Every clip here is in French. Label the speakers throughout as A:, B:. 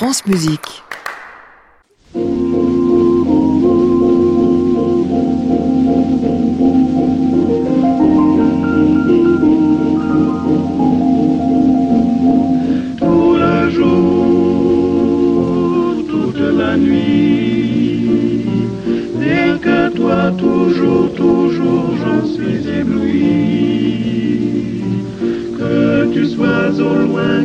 A: France Musique.
B: tout le jour, toute la nuit. Rien que toi, toujours, toujours, j'en suis ébloui. Que tu sois au loin,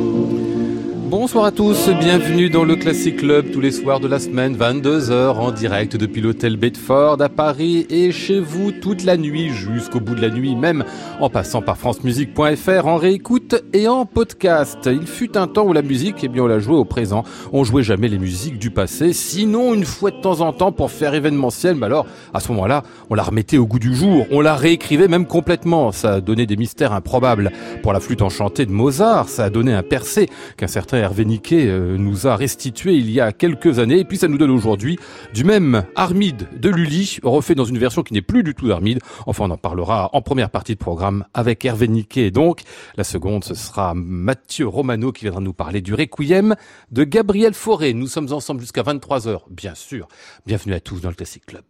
C: Bonsoir à tous, bienvenue dans le Classic Club tous les soirs de la semaine, 22h en direct depuis l'hôtel Bedford à Paris et chez vous toute la nuit jusqu'au bout de la nuit, même en passant par francemusique.fr en réécoute et en podcast. Il fut un temps où la musique, eh bien on la jouait au présent, on jouait jamais les musiques du passé, sinon une fois de temps en temps pour faire événementiel, mais alors à ce moment-là, on la remettait au goût du jour, on la réécrivait même complètement, ça a donné des mystères improbables. Pour la flûte enchantée de Mozart, ça a donné un percé qu'un certain Hervé Niquet euh, nous a restitué il y a quelques années. Et puis ça nous donne aujourd'hui du même Armide de Lully, refait dans une version qui n'est plus du tout d'Armide. Enfin, on en parlera en première partie de programme avec Hervé Niquet. Donc, la seconde, ce sera Mathieu Romano qui viendra nous parler du Requiem de Gabriel Fauré. Nous sommes ensemble jusqu'à 23h, bien sûr. Bienvenue à tous dans le Classic Club.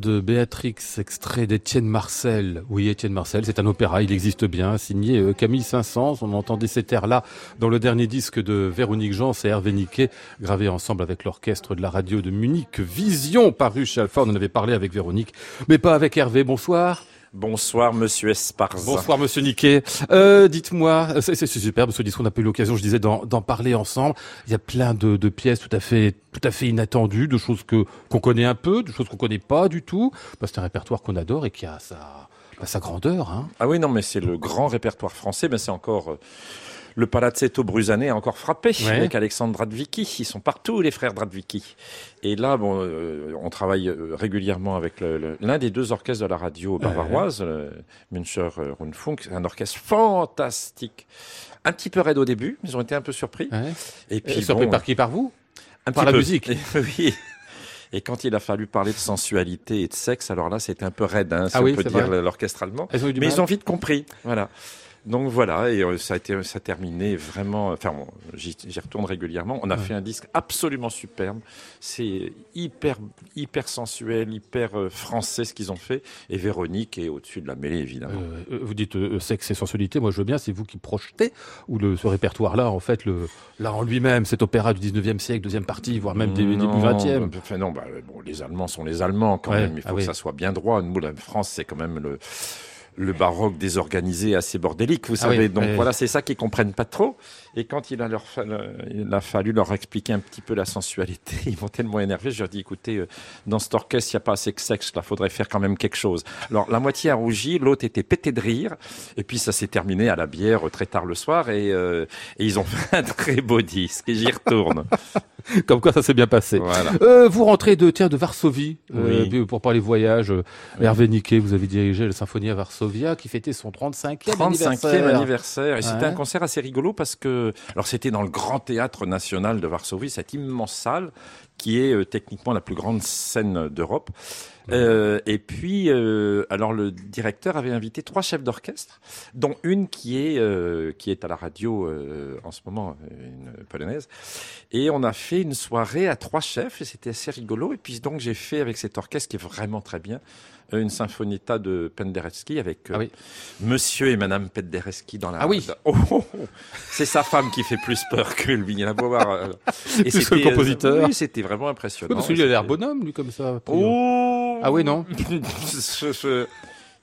D: De
C: Béatrix, extrait d'Étienne Marcel. Oui, Étienne Marcel, c'est un opéra, il existe bien, signé euh, Camille Saint-Saëns. On entendait cet air-là dans le dernier disque de Véronique Jean et Hervé Niquet, gravé ensemble avec l'orchestre de la radio de Munich. Vision, paru chez Alpha, on en avait parlé avec Véronique, mais pas avec Hervé. Bonsoir.
E: Bonsoir, monsieur Esparza.
D: Bonsoir, monsieur Niquet. Euh, dites-moi, c'est c'est super, parce que disons, on n'a pas eu l'occasion, je disais, d'en d'en parler ensemble. Il y a plein de, de pièces tout à fait, tout à fait inattendues, de choses que qu'on connaît un peu, de choses qu'on connaît pas du tout. Bah, c'est un répertoire qu'on adore et qui a sa, bah, sa grandeur. Hein.
E: Ah oui, non, mais c'est le grand répertoire français, mais c'est encore... euh, le Palazzetto Brusané a encore frappé
D: Ouais.
E: avec Alexandre Dradvicki. Ils sont partout, les frères Dradvicki. Et là, bon, euh, on travaille euh, régulièrement avec l'un des deux orchestres de la radio bavaroise, le Müncher euh, Rundfunk. C'est un orchestre fantastique. Un petit peu raide au début, ils ont été un peu surpris.
D: Ouais.
E: Et
D: Puis,
E: puis,
D: surpris
E: bon,
D: par qui? Par vous?
E: un
D: par la
E: peu.
D: musique.
E: oui. Et quand il a fallu parler de sensualité et de sexe, alors là, c'était un peu raide, hein, si
D: Ah
E: on
D: oui,
E: peut dire, l'orchestre allemand. Mais ils ont vite compris, voilà. Donc voilà, et euh, ça a été, ça a terminé vraiment. Enfin, bon, j'y retourne régulièrement. On a fait un disque absolument superbe. C'est hyper, hyper sensuel, hyper euh, français ce qu'ils ont fait. Et Véronique est au-dessus de la mêlée, évidemment.
D: Euh, vous dites euh, sexe et sensualité, moi je veux bien, c'est vous qui projetez, ou le, ce répertoire-là, en fait, le, là en lui-même, cet opéra du 19e siècle, deuxième partie, voire même dé- début
E: Non,
D: 20e.
E: bah, enfin, non, bah, bon, les Allemands sont les Allemands quand
D: Ouais,
E: même. Il faut
D: ah
E: que
D: oui.
E: ça soit bien droit. Nous, la France, c'est quand même le, le baroque désorganisé, assez bordélique, vous
D: Ah
E: savez.
D: oui,
E: Donc voilà, c'est ça qu'ils comprennent pas trop. Et quand il a, leur fa- il a fallu leur expliquer un petit peu la sensualité, ils vont tellement énervés. Je leur dis, écoutez, euh, dans cet orchestre, il n'y a pas assez de sexe, là, faudrait faire quand même quelque chose. Alors, la moitié a rougi, l'autre était pété de rire. Et puis, ça s'est terminé à la bière euh, très tard le soir. Et, euh, et ils ont fait un très beau disque. Et j'y retourne.
D: Comme quoi ça s'est bien passé.
E: voilà.
D: Euh, vous rentrez de tiens de Varsovie euh,
E: Oui.
D: pour parler voyage. euh, Hervé Niquet, vous avez dirigé la symphonie à Varsovia qui fêtait son 35e
E: 35e
D: anniversaire.
E: anniversaire. Et c'était un concert assez rigolo parce que, alors c'était dans le Grand Théâtre National de Varsovie, cette immense salle qui est euh, techniquement la plus grande scène d'Europe. Euh, et puis, euh, alors le directeur avait invité trois chefs d'orchestre, dont une qui est euh, qui est à la radio euh, en ce moment, euh, une polonaise. Et on a fait une soirée à trois chefs et c'était assez rigolo. Et puis donc j'ai fait avec cet orchestre qui est vraiment très bien euh, une symphonita de Penderecki avec euh,
D: Ah oui.
E: Monsieur et Madame Penderecki dans la.
D: Ah oui.
E: Oh, oh, oh. c'est sa femme qui fait plus peur que lui. Il a beau voir. euh, et
D: que le
E: c'était, euh,
D: compositeur.
E: oui, c'était vraiment impressionnant.
D: Oui, parce que lui, il a l'air
E: C'était-
D: bonhomme, lui, comme ça.
E: Oh
D: Ah oui, non
E: Je- je-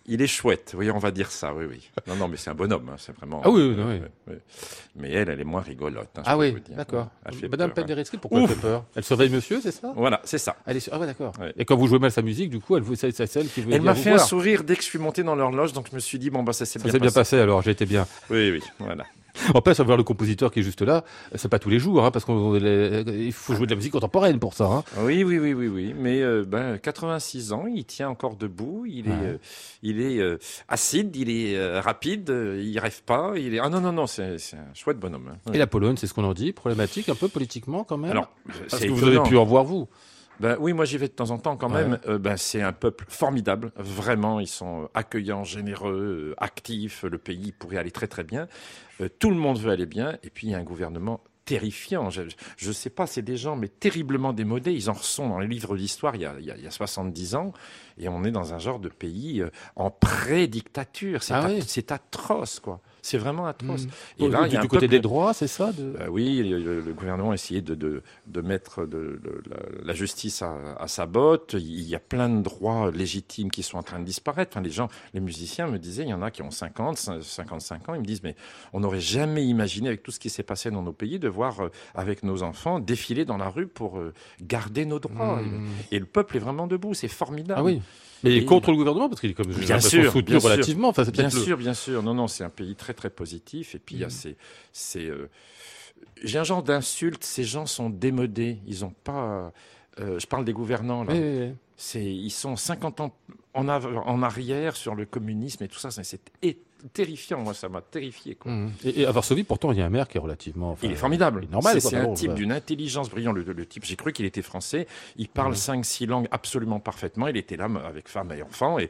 E: Il est chouette, oui, on va dire ça, oui, oui. Non, non, mais c'est un bonhomme, hein, c'est vraiment.
D: Ah oui, oui, oui.
E: oui. Mais elle, elle est moins rigolote. hein,
D: Ah oui, d'accord. Madame
E: peur, hein.
D: Penderecki, pourquoi elle fait peur? Elle surveille monsieur, c'est ça?
E: Voilà, c'est ça.
D: Elle est sur... Ah ouais, d'accord.
E: Ouais.
D: Et quand vous jouez mal sa musique, du coup, elle vous, c'est celle qui veut
E: Elle
D: bien
E: m'a fait un sourire dès que je suis monté dans l'horloge, donc je me suis dit, bon, bah, ça s'est
D: Ça
E: bien,
D: s'est bien
E: passé.
D: passé alors, j'ai été bien.
E: Oui, oui, voilà.
D: En plus, avoir le compositeur qui est juste là, c'est pas tous les jours, hein, parce qu'il faut jouer de la musique contemporaine pour ça. Hein.
E: Oui, oui, oui, oui, oui. Mais euh, ben, 86 ans, il tient encore debout. Il est,
D: Ouais.
E: euh, il est euh, acide, il est rapide, il rêve pas. Il est. Ah non, non, non, c'est un chouette bonhomme. hein.
D: Et la Pologne, c'est ce qu'on en dit, problématique un peu politiquement quand même.
E: Alors,
D: parce que vous avez pu en voir vous.
E: Ben, oui, moi j'y vais de temps en temps quand
D: Ouais.
E: même. Euh, ben, c'est un peuple formidable, vraiment. Ils sont euh, accueillants, généreux, euh, actifs. Le pays pourrait aller très très bien. Euh, tout le monde veut aller bien. Et puis il y a un gouvernement terrifiant. Je ne sais pas, c'est des gens mais terriblement démodés. Ils en sont dans les livres d'histoire il, y a- il y a- il y a 70 ans. Et on est dans un genre de pays en pré-dictature. C'est
D: Ah oui.
E: atroce, quoi. C'est vraiment atroce.
D: Mm.
E: Et là, il
D: du,
E: y a un
D: du côté
E: peuple-
D: des droits, c'est ça de...
E: euh, oui, le, le- le gouvernement a essayé de, de, de mettre de, de- la, la justice à, à sa botte. Il y a plein de droits légitimes qui sont en train de disparaître. Enfin, les gens, les musiciens me disaient, il y en a qui ont 50, 55 ans, ils me disent, mais on n'aurait jamais imaginé, avec tout ce qui s'est passé dans nos pays, de voir euh, avec nos enfants défiler dans la rue pour euh, garder nos droits.
D: Mm.
E: Et le peuple est vraiment debout, c'est formidable.
D: Ah oui. Mais
E: Et-
D: contre le gouvernement, parce qu'il est comme
E: Bien sûr,
D: soutenu
E: bien sûr.
D: relativement. Enfin,
E: Bien
D: le-
E: sûr, bien sûr. Non, non, c'est un pays très, très positif. Et puis, il y a
D: Mhm.
E: ces. ces, euh, J'ai un genre d'insulte. Ces gens sont démodés. Ils ont pas. euh, je parle des gouvernants, là.
D: Oui, oui, oui.
E: C'est, ils sont 50 ans en, en arrière sur le communisme et tout ça. C'est, terrifiant. Moi, ça m'a terrifié. Quoi.
D: Mhm. Et, et à Varsovie, pourtant, il y a un maire qui est relativement. enfin,
E: Il est formidable.
D: il est normal.
E: C'est, un
D: bon,
E: type d'une intelligence brillante. Le, le type, j'ai cru qu'il était français. Il parle
D: Mhm.
E: cinq, six langues absolument parfaitement. Il était là avec femme et enfants. Et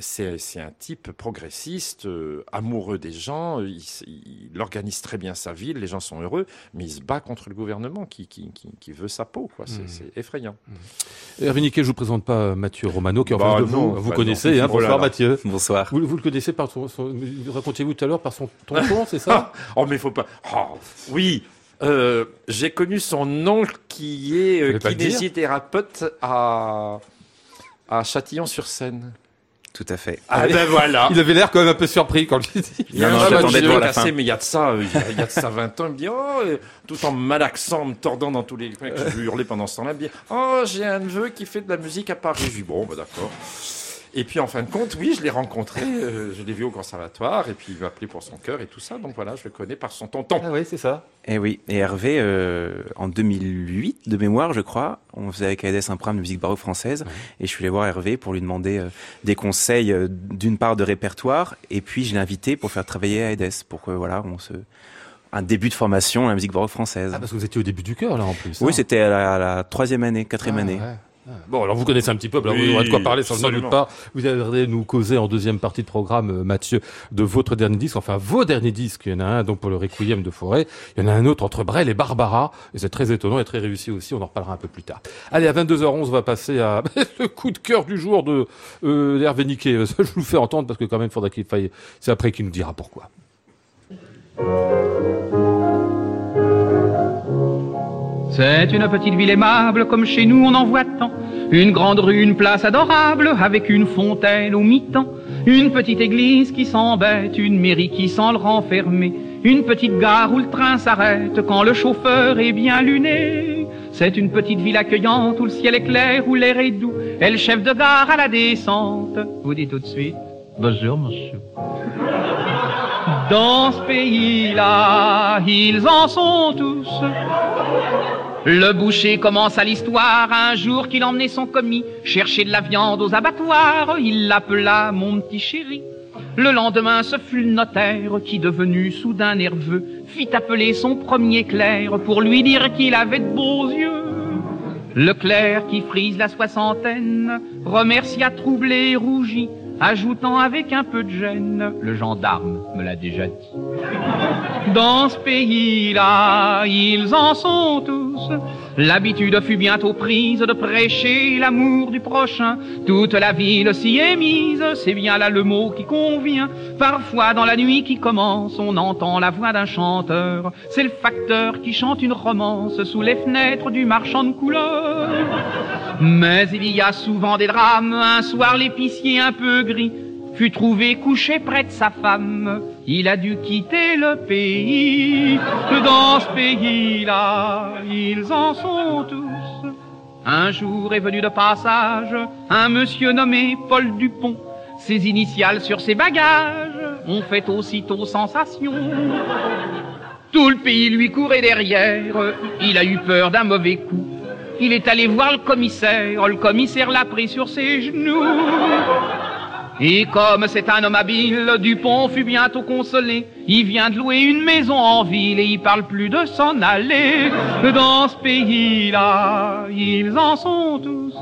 E: c'est, un type progressiste, euh, amoureux des gens. Il, il organise très bien sa ville. Les gens sont heureux. Mais il se bat contre le gouvernement qui, qui, qui, qui veut sa peau. Quoi. C'est, effrayant.
D: Hervé Niquet, je vous présente pas Mathieu Romano qui est en
E: Bah
D: face de
E: non,
D: vous. Vous
E: bah
D: connaissez,
E: non.
D: hein,
E: Oh
D: bonsoir. Mathieu.
F: Bonsoir.
D: Vous, vous le connaissez par son, son racontiez-vous tout à l'heure par son tonton, c'est ça?
E: Oh, mais faut pas. Oh, oui. Euh, j'ai connu son oncle qui est euh, kinésithérapeute à, à Châtillon-sur-Seine.
F: Tout à fait.
E: Ah ben voilà.
D: Il avait l'air quand même un peu surpris quand il dit.
E: Il y a
F: Non, non,
E: un
F: j'attendais de voir la
E: cassé,
F: fin.
E: mais il y a de ça, euh, il y a, il y a de ça 20 ans, il me dit, oh, euh, tout en malaxant, me tordant dans tous les coins, que je lui hurlais pendant ce temps-là, il me dit, oh, j'ai un neveu qui fait de la musique à Paris. Je dis, bon, bah d'accord. Et puis en fin de compte, oui, je l'ai rencontré, euh, je l'ai vu au conservatoire, et puis il m'a appelé pour son cœur et tout ça, donc voilà, je le connais par son tonton.
D: Ah oui, c'est ça.
F: Et oui, et Hervé, euh, en 2008, de mémoire, je crois, on faisait avec AEDES un programme de musique baroque française, et je suis allé voir Hervé pour lui demander euh, des conseils, euh, d'une part de répertoire, et puis je l'ai invité pour faire travailler AEDES, pour que voilà, on se un début de formation à la musique baroque française.
D: Ah, parce que vous étiez au début du cœur, là, en plus.
F: oui,
D: hein.
F: c'était à la, à la troisième année, quatrième
D: Ah,
F: année.
D: ouais. Ah. Bon, alors vous connaissez un petit peu, alors
E: Oui,
D: vous aurez de quoi parler, sans doute pas. Vous allez nous causer en deuxième partie de programme, euh, Mathieu, de votre dernier disque, enfin vos derniers disques. Il y en a un donc pour le Requiem de Forêt, il y en a un autre entre Brel et Barbara, et c'est très étonnant et très réussi aussi, on en reparlera un peu plus tard. Allez, à 22h11, on va passer à le coup de cœur du jour de euh, d'Hervé Niquet. Ça, je vous le fais entendre parce que quand même, il faudra qu'il faille... C'est après qu'il nous dira pourquoi.
G: C'est une petite ville aimable, comme chez nous on en voit tant. Une grande rue, une place adorable, avec une fontaine au mi-temps. Une petite église qui s'embête, une mairie qui sent le renfermer. Une petite gare où le train s'arrête quand le chauffeur est bien luné. C'est une petite ville accueillante où le ciel est clair, où l'air est doux. Et le chef de gare à la descente vous dit tout de suite Bonjour, monsieur. Dans ce pays-là, ils en sont tous. Le boucher commence à l'histoire un jour qu'il emmenait son commis chercher de la viande aux abattoirs. Il l'appela mon petit chéri. Le lendemain, ce fut le notaire qui, devenu soudain nerveux, fit appeler son premier clerc pour lui dire qu'il avait de beaux yeux. Le clerc qui frise la soixantaine remercia troublé et rougi, ajoutant avec un peu de gêne, le gendarme l'a déjà dit. Dans ce pays-là, ils en sont tous. L'habitude fut bientôt prise de prêcher l'amour du prochain. Toute la ville s'y est mise, c'est bien là le mot qui convient. Parfois, dans la nuit qui commence, on entend la voix d'un chanteur. C'est le facteur qui chante une romance sous les fenêtres du marchand de couleurs. Mais il y a souvent des drames. Un soir, l'épicier un peu gris fut trouvé couché près de sa femme. Il a dû quitter le pays. Dans ce pays-là, ils en sont tous. Un jour est venu de passage un monsieur nommé Paul Dupont. Ses initiales sur ses bagages ont fait aussitôt sensation. Tout le pays lui courait derrière. Il a eu peur d'un mauvais coup. Il est allé voir le commissaire. Le commissaire l'a pris sur ses genoux. Et comme c'est un homme habile, Dupont fut bientôt consolé. Il vient de louer une maison en ville et il parle plus de s'en aller. Dans ce pays-là, ils en sont tous.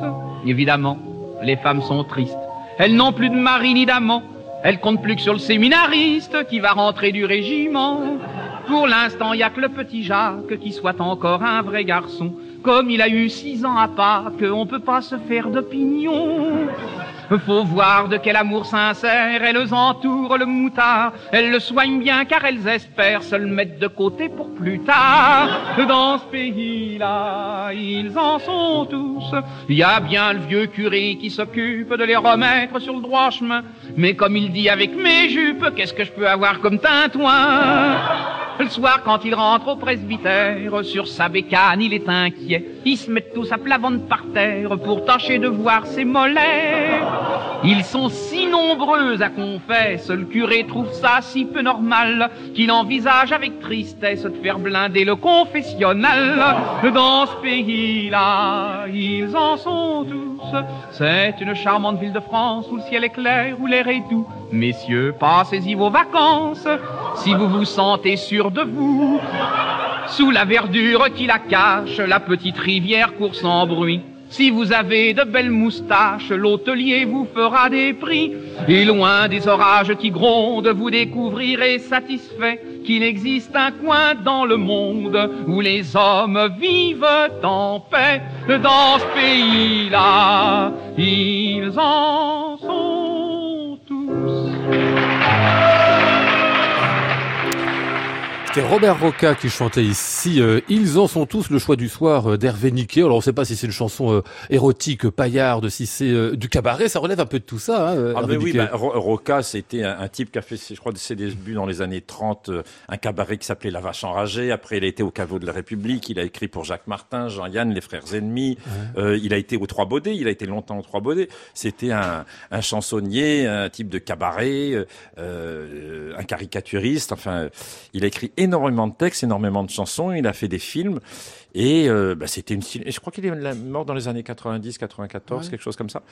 G: Évidemment, les femmes sont tristes. Elles n'ont plus de mari ni d'amant. Elles comptent plus que sur le séminariste qui va rentrer du régiment. Pour l'instant, il y a que le petit Jacques qui soit encore un vrai garçon. Comme il a eu six ans à Pâques, on peut pas se faire d'opinion. Faut voir de quel amour sincère elles entourent le moutard. Elles le soignent bien car elles espèrent se le mettre de côté pour plus tard. Dans ce pays-là, ils en sont tous. Il y a bien le vieux curé qui s'occupe de les remettre sur le droit chemin. Mais comme il dit avec mes jupes, qu'est-ce que je peux avoir comme tintouin? Le soir, quand il rentre au presbytère, sur sa bécane, il est inquiet. Ils se mettent tous à plat par terre pour tâcher de voir ses mollets. Ils sont si nombreux à confesse, le curé trouve ça si peu normal qu'il envisage avec tristesse de faire blinder le confessionnal. Dans ce pays-là, ils en sont tous. C'est une charmante ville de France où le ciel est clair, où l'air est doux. Messieurs, passez-y vos vacances si vous vous sentez sûr de vous. Sous la verdure qui la cache, la petite rivière court sans bruit. Si vous avez de belles moustaches, l'hôtelier vous fera des prix. Et loin des orages qui grondent, vous découvrirez satisfait qu'il existe un coin dans le monde où les hommes vivent en paix. Dans ce pays-là, ils en sont tous.
D: C'était Robert Roca qui chantait ici. euh, Ils en sont tous le choix du soir euh, d'Hervé Niquet. Alors on ne sait pas si c'est une chanson euh, érotique, paillarde, si c'est euh, du cabaret. Ça relève un peu de tout ça. Hein,
E: Ah, mais oui, bah, Ro- Roca, c'était un, un type qui a fait, je crois, de ses débuts dans les années 30, euh, un cabaret qui s'appelait La Vache Enragée. Après, il a été au Caveau de la République. Il a écrit pour Jacques Martin, Jean-Yann, Les Frères Ennemis. Il a été aux Trois Baudets. Il a été longtemps aux Trois Baudets. C'était un, un chansonnier, un type de cabaret, un caricaturiste. Enfin, il a écrit énormément de textes, énormément de chansons. Il a fait des films. Et euh, bah, c'était une. et Je crois qu'il est mort dans les années 90, 94, quelque chose comme ça.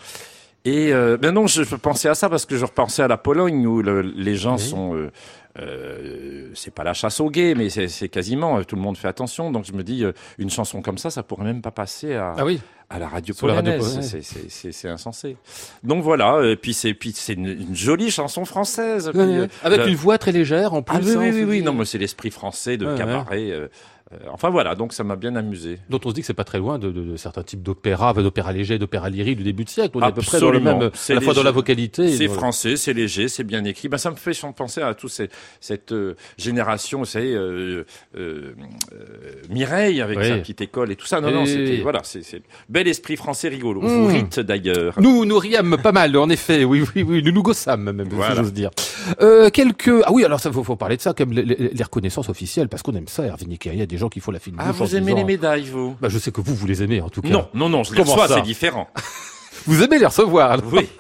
E: Et euh, ben non, je, je pensais à ça parce que je repensais à la Pologne où le- les gens
D: Oui.
E: sont. Euh, euh, c'est pas la chasse aux gays, mais c'est quasiment. euh, Tout le monde fait attention. Donc je me dis, euh, une chanson comme ça, ça pourrait même pas passer à,
D: Ah oui.
E: à la radio polonaise. C'est- insensé. Donc voilà. Et puis c'est une, une jolie chanson française. Puis, euh,
D: Avec
E: le-
D: une voix très légère en plus.
E: ah oui
D: hein,
E: oui
D: on
E: oui, oui. non mais c'est l'esprit français de cabaret. euh, enfin voilà. Donc ça m'a bien amusé.
D: Dont on se dit que c'est pas très loin de, de- de certains types d'opéra, enfin, d'opéra léger, d'opéra lyrique du début de siècle. On est à peu près dans le
E: Absolument.
D: même,
E: C'est
D: à la fois dans la vocalité.
E: C'est
D: dans-
E: français, c'est léger, c'est bien écrit. Ben, ça me fait penser à toute cette, euh, génération, vous savez, euh, euh, euh, Mireille avec
D: Oui.
E: sa petite école et tout ça. Non, non, c'était voilà, c'est bel esprit français rigolo.
D: Mmh.
E: Vous rite d'ailleurs.
D: Nous, nous riâmes pas mal, en effet. Oui, oui, oui. Nous nous gossâmes, même,
E: Voilà.
D: si j'ose dire. Euh, quelques, ah oui, alors ça, faut, faut parler de ça, comme les, les- les reconnaissances officielles, parce qu'on aime ça, Hervé Niquet. Il y a des gens qui font la fine
E: Ah,
D: bouche en
E: vous aimez
D: disant-
E: les médailles, vous
D: Bah, je sais que vous, vous les aimez, en tout cas.
E: Non, non, non, je les
D: Comment
E: reçois, c'est différent.
D: Vous aimez les recevoir, alors
E: Oui.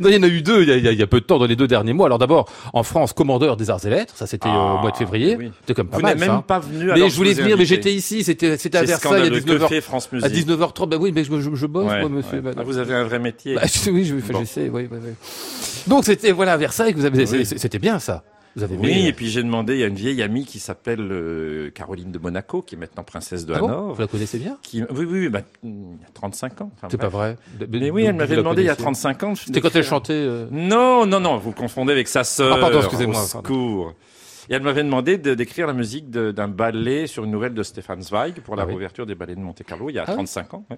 D: Non, il y en a eu deux, il y a, il y peu de temps, dans les deux derniers mois. Alors d'abord, en France, commandeur des arts et lettres, ça c'était euh, au
E: Ah,
D: mois de février.
E: oui.
D: C'était comme pas
E: Vous
D: mal,
E: n'êtes
D: ça.
E: même pas venu
D: Mais je voulais
E: vous ai
D: venir, mais j'étais ici, c'était c'était à Versailles à
E: scandaleux. Que
D: 19h.
E: fait France
D: À
E: Musique
D: 19h30, bah oui, mais je, je, je bosse,
E: Ouais,
D: moi, monsieur.
E: ouais. Ah, Vous avez un vrai métier.
D: Bah, je- oui, je,
E: Bon.
D: j'essaie, oui, oui, oui. Donc c'était voilà à Versailles que vous avez, c'était bien ça. Vous avez
E: Oui,
D: aimé,
E: et puis j'ai demandé, il y a une vieille amie qui s'appelle euh, Caroline de Monaco, qui est maintenant princesse de
D: ah bon
E: Hanovre.
D: Vous la connaissez bien
E: qui... Oui, oui, bah, il y a 35 ans. Enfin,
D: C'est pas vrai.
E: Mais oui, elle m'avait demandé il y a 35 ans.
D: C'était quand elle chantait. euh,
E: Non, non, non, vous confondez avec sa sœur.
D: Ah, pardon, excusez-moi,
E: Au secours. Et elle m'avait demandé de- d'écrire la musique de- d'un ballet sur une nouvelle de Stéphane Zweig pour la
D: Ah oui.
E: réouverture des ballets de Monte-Carlo il y a
D: Ah oui
E: 35 ans. ouais.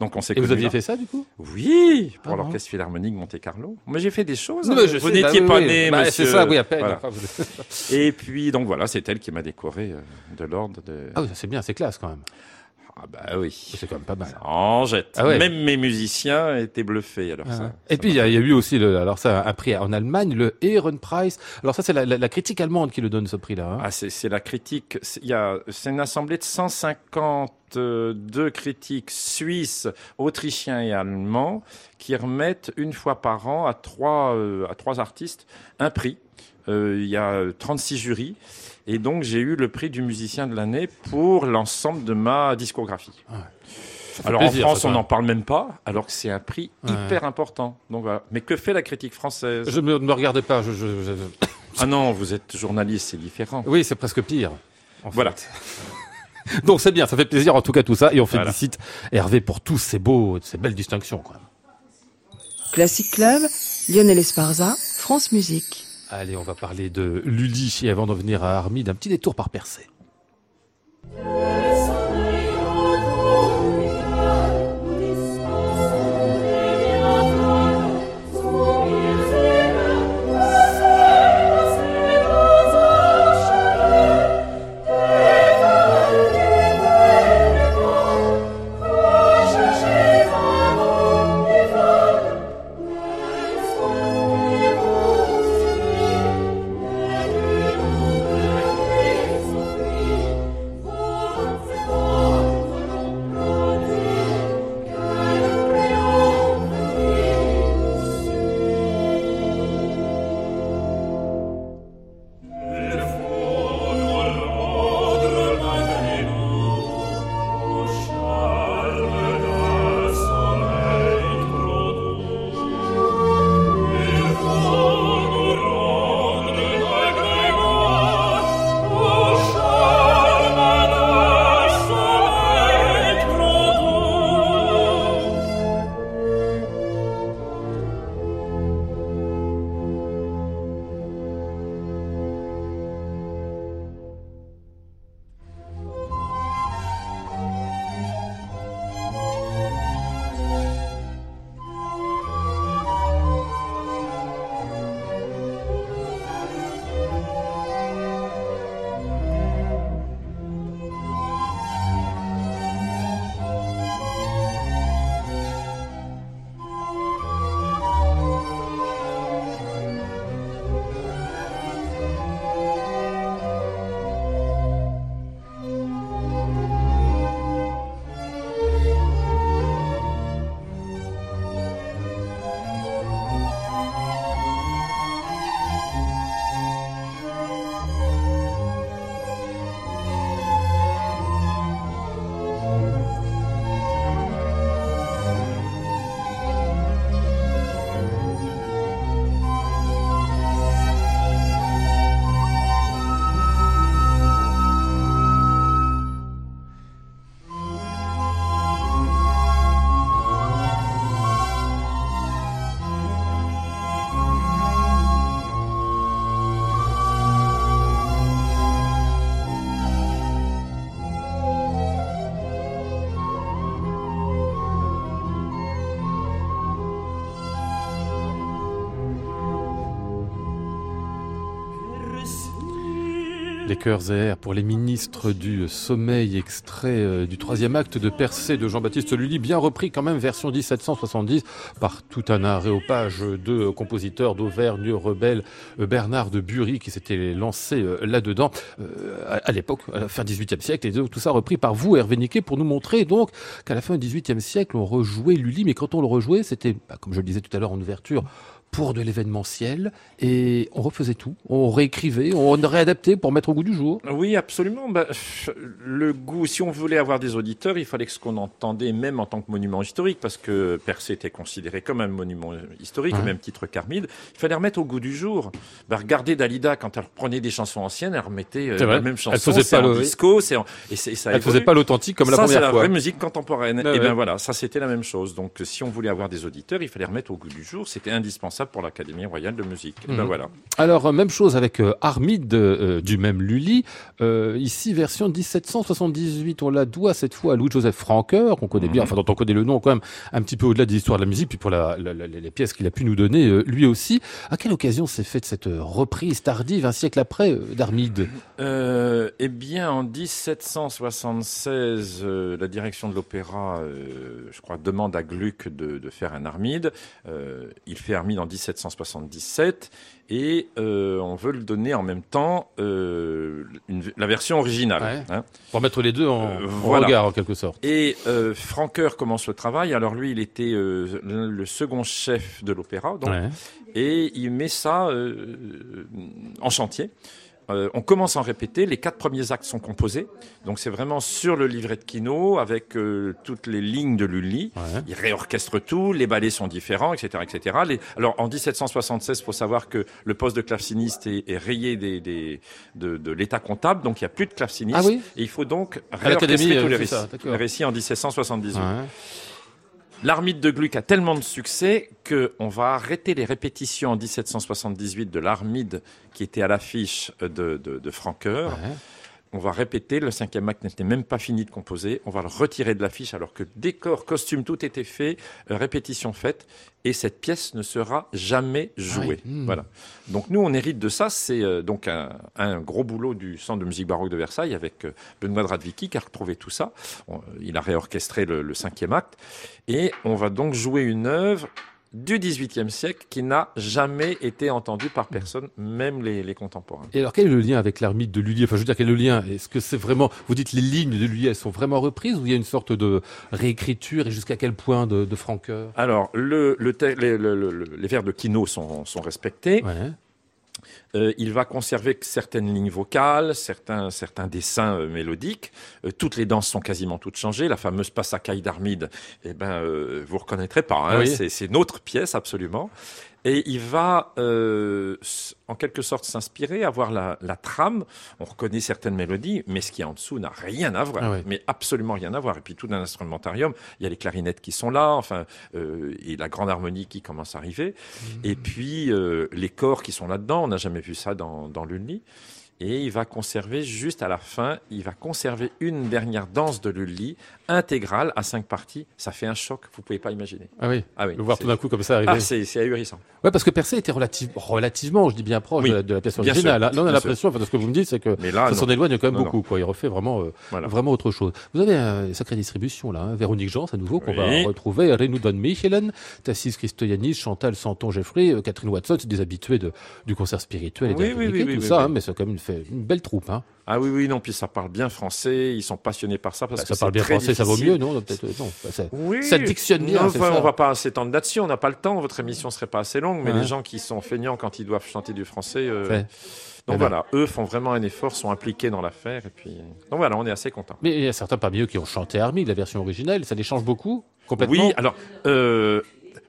E: Donc on s'est
D: Et vous aviez
E: là.
D: fait ça du coup?
E: Oui, pour
D: Ah,
E: l'orchestre philharmonique Monte-Carlo. Mais j'ai fait des choses.
D: Non,
E: hein.
D: je
E: vous
D: sais,
E: n'étiez
D: bah oui,
E: pas
D: oui.
E: né,
D: Bah,
E: monsieur.
D: C'est ça, oui, à peine.
E: Voilà. Et puis, donc voilà, c'est elle qui m'a décoré euh, de l'ordre de...
D: Ah oui, c'est bien, c'est classe quand même.
E: Ah bah oui.
D: C'est quand même pas mal.
E: Ça en jette.
D: Ah ouais.
E: Même mes musiciens étaient bluffés. Alors ça,
D: Et
E: ça
D: puis il y, a eu aussi le, alors ça un prix en Allemagne, le Ehrenpreis. Alors ça c'est la, la- la critique allemande qui le donne ce prix-là. hein.
E: Ah, c'est la critique. C'est il y a- c'est une assemblée de 152 critiques suisses, autrichiens et allemands qui remettent une fois par an à trois, euh, à trois artistes un prix. Euh, il y a 36 jurys. Et donc, j'ai eu le prix du musicien de l'année pour l'ensemble de ma discographie.
D: Fait
E: Alors
D: plaisir,
E: en France, on n'en parle même pas, alors que c'est un prix
D: Ouais.
E: hyper important. Donc voilà. Mais que fait la critique française?
D: Je me- ne me regardez pas. Je, je- je-
E: Ah non, vous êtes journaliste, c'est différent.
D: Oui, c'est presque pire.
E: Voilà.
D: fait. Donc c'est bien, ça fait plaisir en tout cas tout ça et on
E: Voilà.
D: félicite Hervé pour tous ces beaux, ces belles distinctions. Quoi.
A: Classic Club, Lionel Esparza, France Musique.
D: Allez, on va parler de Lully et avant d'en venir à Armide, d'un petit détour par Percé. Pour les ministres du sommeil, extrait euh, du troisième acte de Persée de Jean-Baptiste Lully, bien repris quand même, version 1770, par tout un aréopage de compositeurs d'Auvergne, Rebelle, euh, Bernard de Bury, qui s'était lancé euh, là-dedans euh, à, l'époque, à la fin du XVIIIe siècle, et tout ça repris par vous, Hervé Niquet, pour nous montrer donc qu'à la fin du XVIIIe siècle, on rejouait Lully, mais quand on le rejouait, c'était, bah, comme je le disais tout à l'heure en ouverture, pour de l'événementiel et on refaisait tout, on réécrivait, on réadaptait pour mettre au goût du jour.
E: Oui, absolument. Bah, le goût, si on voulait avoir des auditeurs, il fallait que ce qu'on entendait, même en tant que monument historique, parce que Persée était considéré comme un monument historique,
D: Ouais.
E: au même titre qu'Armide, il fallait remettre au goût du jour. Bah, regardez Dalida, quand elle reprenait des chansons anciennes, elle remettait euh,
D: C'est
E: la même
D: Elle
E: chanson,
D: faisait
E: c'est en
D: le-
E: disco, c'est en- et, c'est- et ça
D: Elle faisait pas l'authentique comme la
E: ça, c'est
D: première
E: la
D: fois.
E: vraie musique contemporaine.
D: Ah
E: et
D: ouais.
E: bien voilà, ça c'était la même chose. Donc si on voulait avoir des auditeurs, il fallait remettre au goût du jour. C'était indispensable pour l'Académie royale de musique. Et ben
D: Mhm.
E: voilà.
D: Alors, euh, même chose avec euh, Armide euh, du même Lully. Euh, ici, version 1778, on la doit cette fois à Louis-Joseph Franqueur, qu'on connaît bien,
E: Mhm.
D: enfin dont on connaît le nom quand même un petit peu au-delà de l'histoire de la musique, puis pour la, la- la- les pièces qu'il a pu nous donner lui aussi. À quelle occasion s'est faite cette reprise tardive, un siècle après, d'Armide?
E: Eh bien, en 1776, euh, la direction de l'opéra, je crois, demande à Gluck de, de faire un Armide. Il fait Armide en 1777 et euh, on veut le donner en même temps euh, une- la version originale.
D: Ouais.
E: hein.
D: Pour mettre les deux en,
E: Euh,
D: en
E: voilà.
D: regard, en quelque sorte.
E: Et euh, Franqueur commence le travail. Alors lui, il était le second chef de l'opéra, donc,
D: Ouais.
E: et il met ça en chantier. Euh, on commence à en répéter. Les quatre premiers actes sont composés, donc c'est vraiment sur le livret de Kino avec euh, toutes les lignes de Lully.
D: Ouais.
E: Il réorchestre tout, les ballets sont différents, etc., etc. Les- alors en 1776, faut savoir que le poste de claveciniste est, est rayé des, des- de, de l'état comptable, donc il n'y a plus de claveciniste.
D: Ah oui
E: Et il faut donc réorchestrer
D: euh,
E: tous les
D: c'est ça,
E: récits. les récits en 1778.
D: Ouais.
E: L'armide de Gluck a tellement de succès que on va arrêter les répétitions en 1778 de l'armide qui était à l'affiche de, de. On va répéter, le cinquième acte n'était même pas fini de composer. On va le retirer de l'affiche alors que décor, costume, tout était fait, euh, répétition faite, et cette pièce ne sera jamais jouée.
D: Ah oui. Hmm.
E: Voilà. Donc nous, on hérite de ça. C'est euh, donc un, un gros boulot du Centre de musique baroque de Versailles avec euh, Benoît de Radvicki qui a retrouvé tout ça. On- il a réorchestré le, le cinquième acte, et on va donc jouer une œuvre du XVIIIe siècle qui n'a jamais été entendue par personne, même les, les contemporains.
D: Et alors, quel est le lien avec l'ermite de Lully Enfin, je veux dire, quel est le lien? Est-ce que c'est vraiment, vous dites les lignes de Lully, elles sont vraiment reprises ou il y a une sorte de réécriture et jusqu'à quel point de, de Franqueur?
E: Alors, le, le te- les, le- le- le- les vers de Kino sont, sont respectés.
D: Ouais.
E: Euh, il va conserver certaines lignes vocales, certains, certains dessins euh, mélodiques. Euh, toutes les danses sont quasiment toutes changées. La fameuse Passacaille d'Armide, eh ben, vous reconnaîtrez pas. hein.
D: Oui.
E: C'est notre pièce, absolument. Et il va, euh, en quelque sorte, s'inspirer, avoir la, la trame. On reconnaît certaines mélodies, mais ce qui est en dessous n'a rien à voir.
D: Ah.
E: Mais absolument rien à voir. Et puis tout d'un instrumentarium, il y a les clarinettes qui sont là, enfin, euh, et la grande harmonie qui commence à arriver. Et puis euh, les corps qui sont là-dedans, on n'a jamais vu ça dans, dans Lully. Et il va conserver juste à la fin, il va conserver une dernière danse de Lully intégrale à cinq parties. Ça fait un choc, vous pouvez pas imaginer.
D: Ah oui.
E: Ah oui,
D: Le voir tout d'un coup comme ça arriver.
E: Ah, c'est ahurissant.
D: ouais, parce que Persée était relative, relativement, je dis bien proche
E: Oui,
D: de, la, de la pièce originale. hein. Là, on a l'impression, enfin, de ce que vous me dites, c'est que
E: Mais là,
D: ça s'en éloigne quand même
E: Non,
D: beaucoup. Quoi. Il refait vraiment, euh,
E: Voilà.
D: vraiment autre chose. Vous avez une sacrée distribution là. hein. Véronique Jean, à nouveau, qu'on
E: Oui.
D: va retrouver. Renou Don Michelen, Tassis Christoyanis, Chantal Santon Jeffrey, euh, Catherine Watson, c'est des habitués de, du concert spirituel et
E: Oui,
D: de
E: oui, oui,
D: tout ça.
E: oui,
D: hein,
E: oui.
D: mais c'est quand même une, fait- une belle troupe. Hein.
E: Ah oui, oui, non, puis ça parle bien français, ils sont passionnés par ça parce
D: Bah,
E: que
D: ça parle bien français, ça vaut mieux, non Peut-être euh, non. Bah, ça-
E: Oui.
D: Ça dictionne bien,
E: Non, enfin,
D: ça.
E: on va pas s'étendre là-dessus, on n'a pas le temps, votre émission serait pas assez longue, mais
D: Ouais.
E: les gens qui sont feignants quand ils doivent chanter du français, euh,
D: Ouais.
E: donc
D: Eh ben.
E: voilà, eux font vraiment un effort, sont impliqués dans l'affaire, et puis donc voilà, on est assez contents.
D: Mais il y a certains parmi eux qui ont chanté Armide, la version originale. Ça les change beaucoup Complètement?
E: Oui, alors euh,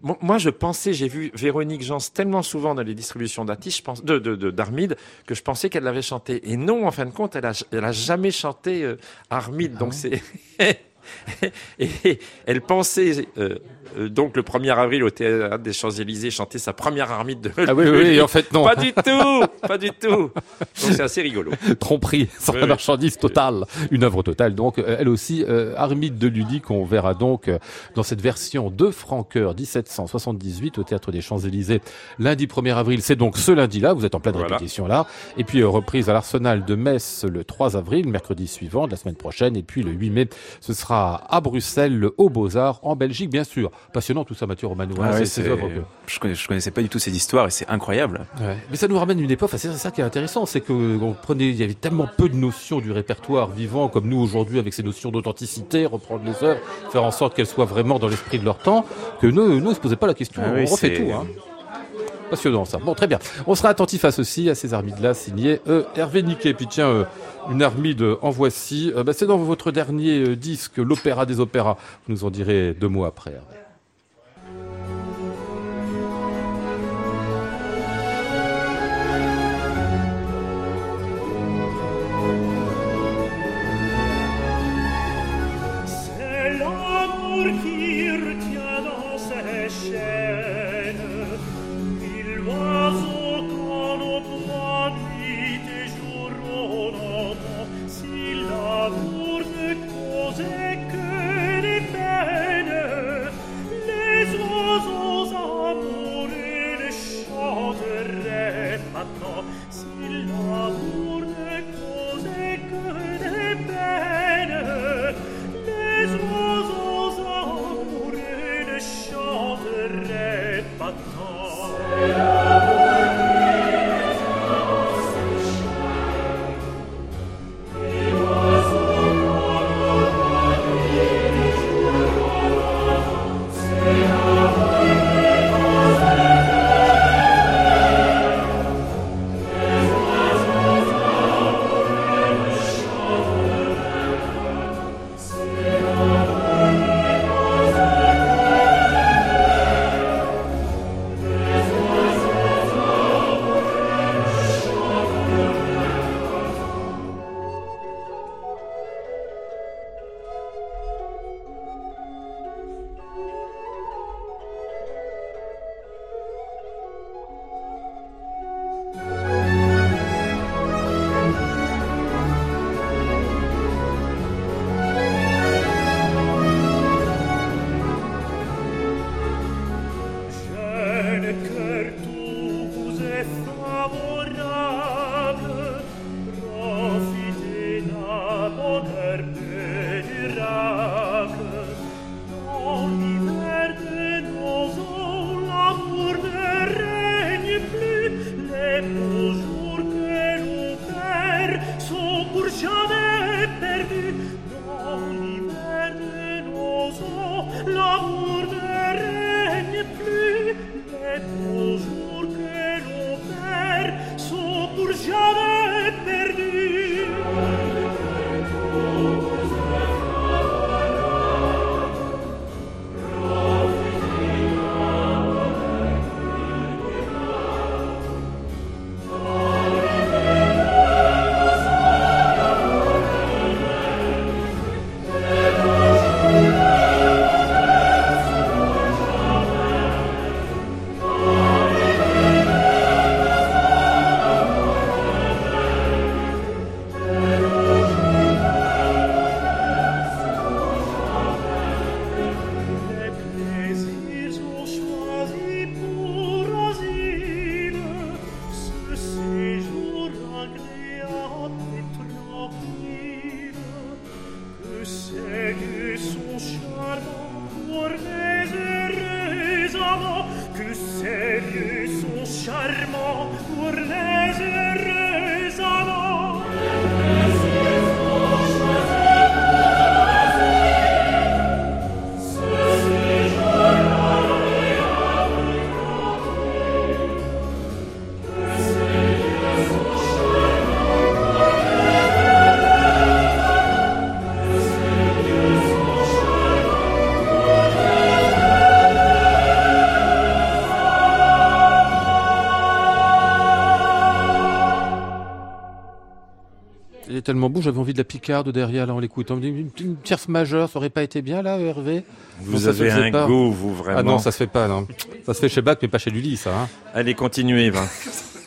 E: moi je pensais, j'ai vu Véronique Jans tellement souvent dans les distributions d'Atis, je pense, de, de, de- d'Armide, que je pensais qu'elle l'avait chanté. Et non, en fin de compte, elle a, elle a jamais chanté euh, Armide,
D: Ah
E: donc
D: ouais.
E: c'est et elle pensait euh, donc le 1er avril au théâtre des Champs-Élysées chanter sa première armide de
C: Ah oui, oui, oui, en fait, non.
E: Pas du tout, pas du tout. Donc c'est assez rigolo.
C: Tromperie sur
E: Oui,
C: la marchandise totale. Une œuvre totale. Donc, euh, elle aussi, euh, Armide de Lully, qu'on verra donc euh, dans cette version de Franqueur 1778 au Théâtre des Champs-Élysées lundi 1er avril. C'est donc ce lundi-là. Vous êtes en pleine
E: Voilà.
C: répétition là. Et puis, euh, reprise à l'Arsenal de Metz le 3 avril, mercredi suivant, de la semaine prochaine. Et puis, le 8 mai, ce sera à Bruxelles, le Haut Beaux-Arts, en Belgique, bien sûr. Passionnant tout ça, Mathieu Romano. hein,
F: Ah ouais,
C: ces- ces œuvres que-
F: je, connais- je connaissais pas du tout cette histoire et c'est incroyable.
C: Ouais. Mais ça nous ramène une époque, enfin, c'est ça qui est intéressant, c'est que on prenait, il y avait tellement peu de notions du répertoire vivant comme nous aujourd'hui avec ces notions d'authenticité, reprendre les œuvres, faire en sorte qu'elles soient vraiment dans l'esprit de leur temps, que nous, nous, on se posait pas la question,
F: Ah oui,
C: on refait
F: c'est-
C: tout. Hein. Passionnant ça. Bon, très bien. On sera attentif à ceci, à ces armides-là, signé euh, Hervé Niquet. Puis tiens, euh, une armide, en voici. Euh, bah, c'est dans votre dernier disque, l'Opéra des Opéras. Vous nous en direz deux mots après.
D: Tellement beau, j'avais envie de la picarde derrière là en l'écoutant. Une, une, tierce majeure, ça aurait pas été bien là, Hervé?
E: Vous
D: Non,
E: avez un
D: pas.
E: goût, vous, vraiment.
D: Ah non, ça se fait pas, non. Ça se fait chez Bach, mais pas chez Lully, ça. Hein.
E: Allez, continuez, Vin.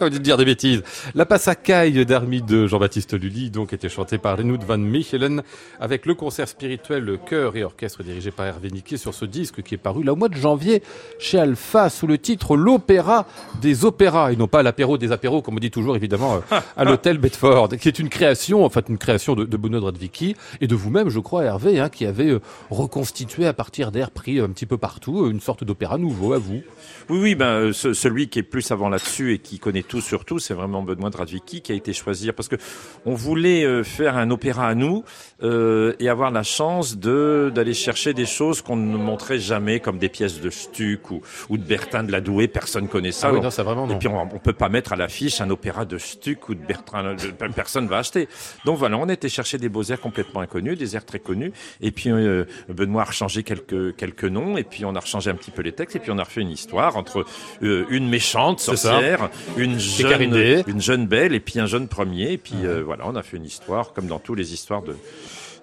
D: Envie de dire des bêtises. La passe à caille d'Armide de Jean-Baptiste Lully, donc, était chantée par Renoud van Michelen, avec le concert spirituel, chœur et orchestre dirigé par Hervé Niquet sur ce disque qui est paru là au mois de janvier chez Alpha sous le titre L'opéra des opéras, et non pas l'apéro des apéros, comme on dit toujours évidemment euh, à l'hôtel Bedford, qui est une création, en fait une création de, de Radvicki et de vous-même, je crois, Hervé, hein, qui avait euh, reconstitué à partir d'air pris un petit peu partout euh, une sorte d'opéra nouveau à vous.
E: Oui, oui, ben, ce- celui qui est plus avant là-dessus et qui connaît tout sur tout, c'est vraiment Benoît Radvicki qui a été choisi parce que on voulait euh, faire un opéra à nous euh, et avoir la chance de d'aller chercher des choses qu'on ne montrait jamais, comme des pièces de Stuck ou, ou de Bertin de la Douai. Personne connaît ça.
D: Ah oui, non, ça vraiment non.
E: Et puis on, on peut pas mettre à l'affiche un opéra de Stuck ou de Bertrand. de- Personne va acheter. Donc voilà, on était chercher des beaux airs complètement inconnus, des airs très connus. Et puis euh, Benoît a rechangé quelques quelques noms. Et puis on a rechangé un petit peu les textes. Et puis on a refait une histoire entre euh, une méchante sorcière, une jeune, une jeune belle, et puis un jeune premier. Et puis euh, voilà, on a fait une histoire comme dans toutes les histoires de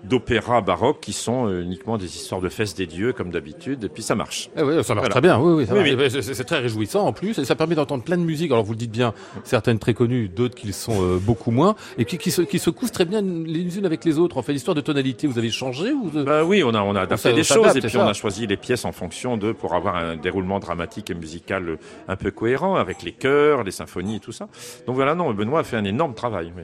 E: d'opéra baroque qui sont euh, uniquement des histoires de fesses des dieux comme d'habitude. Et puis ça marche.
D: Eh oui, ça marche
E: Voilà.
D: très bien. Oui, oui, ça
E: Oui,
D: marche.
E: oui.
D: Et C'est très réjouissant en plus, et ça permet d'entendre plein de musiques. Alors vous le dites bien, certaines très connues, d'autres qui le sont euh, beaucoup moins, et puis qui se, qui se cousent très bien les unes avec les autres. En fait, l'histoire de tonalité, vous avez changé ou de-
E: Bah oui, on a, on a adapté des choses et puis
D: ça.
E: on a choisi les pièces en fonction de pour avoir un déroulement dramatique et musical euh, un peu cohérent avec les chœurs, les symphonies et tout ça. Donc voilà, non, Benoît a fait un énorme travail. oui.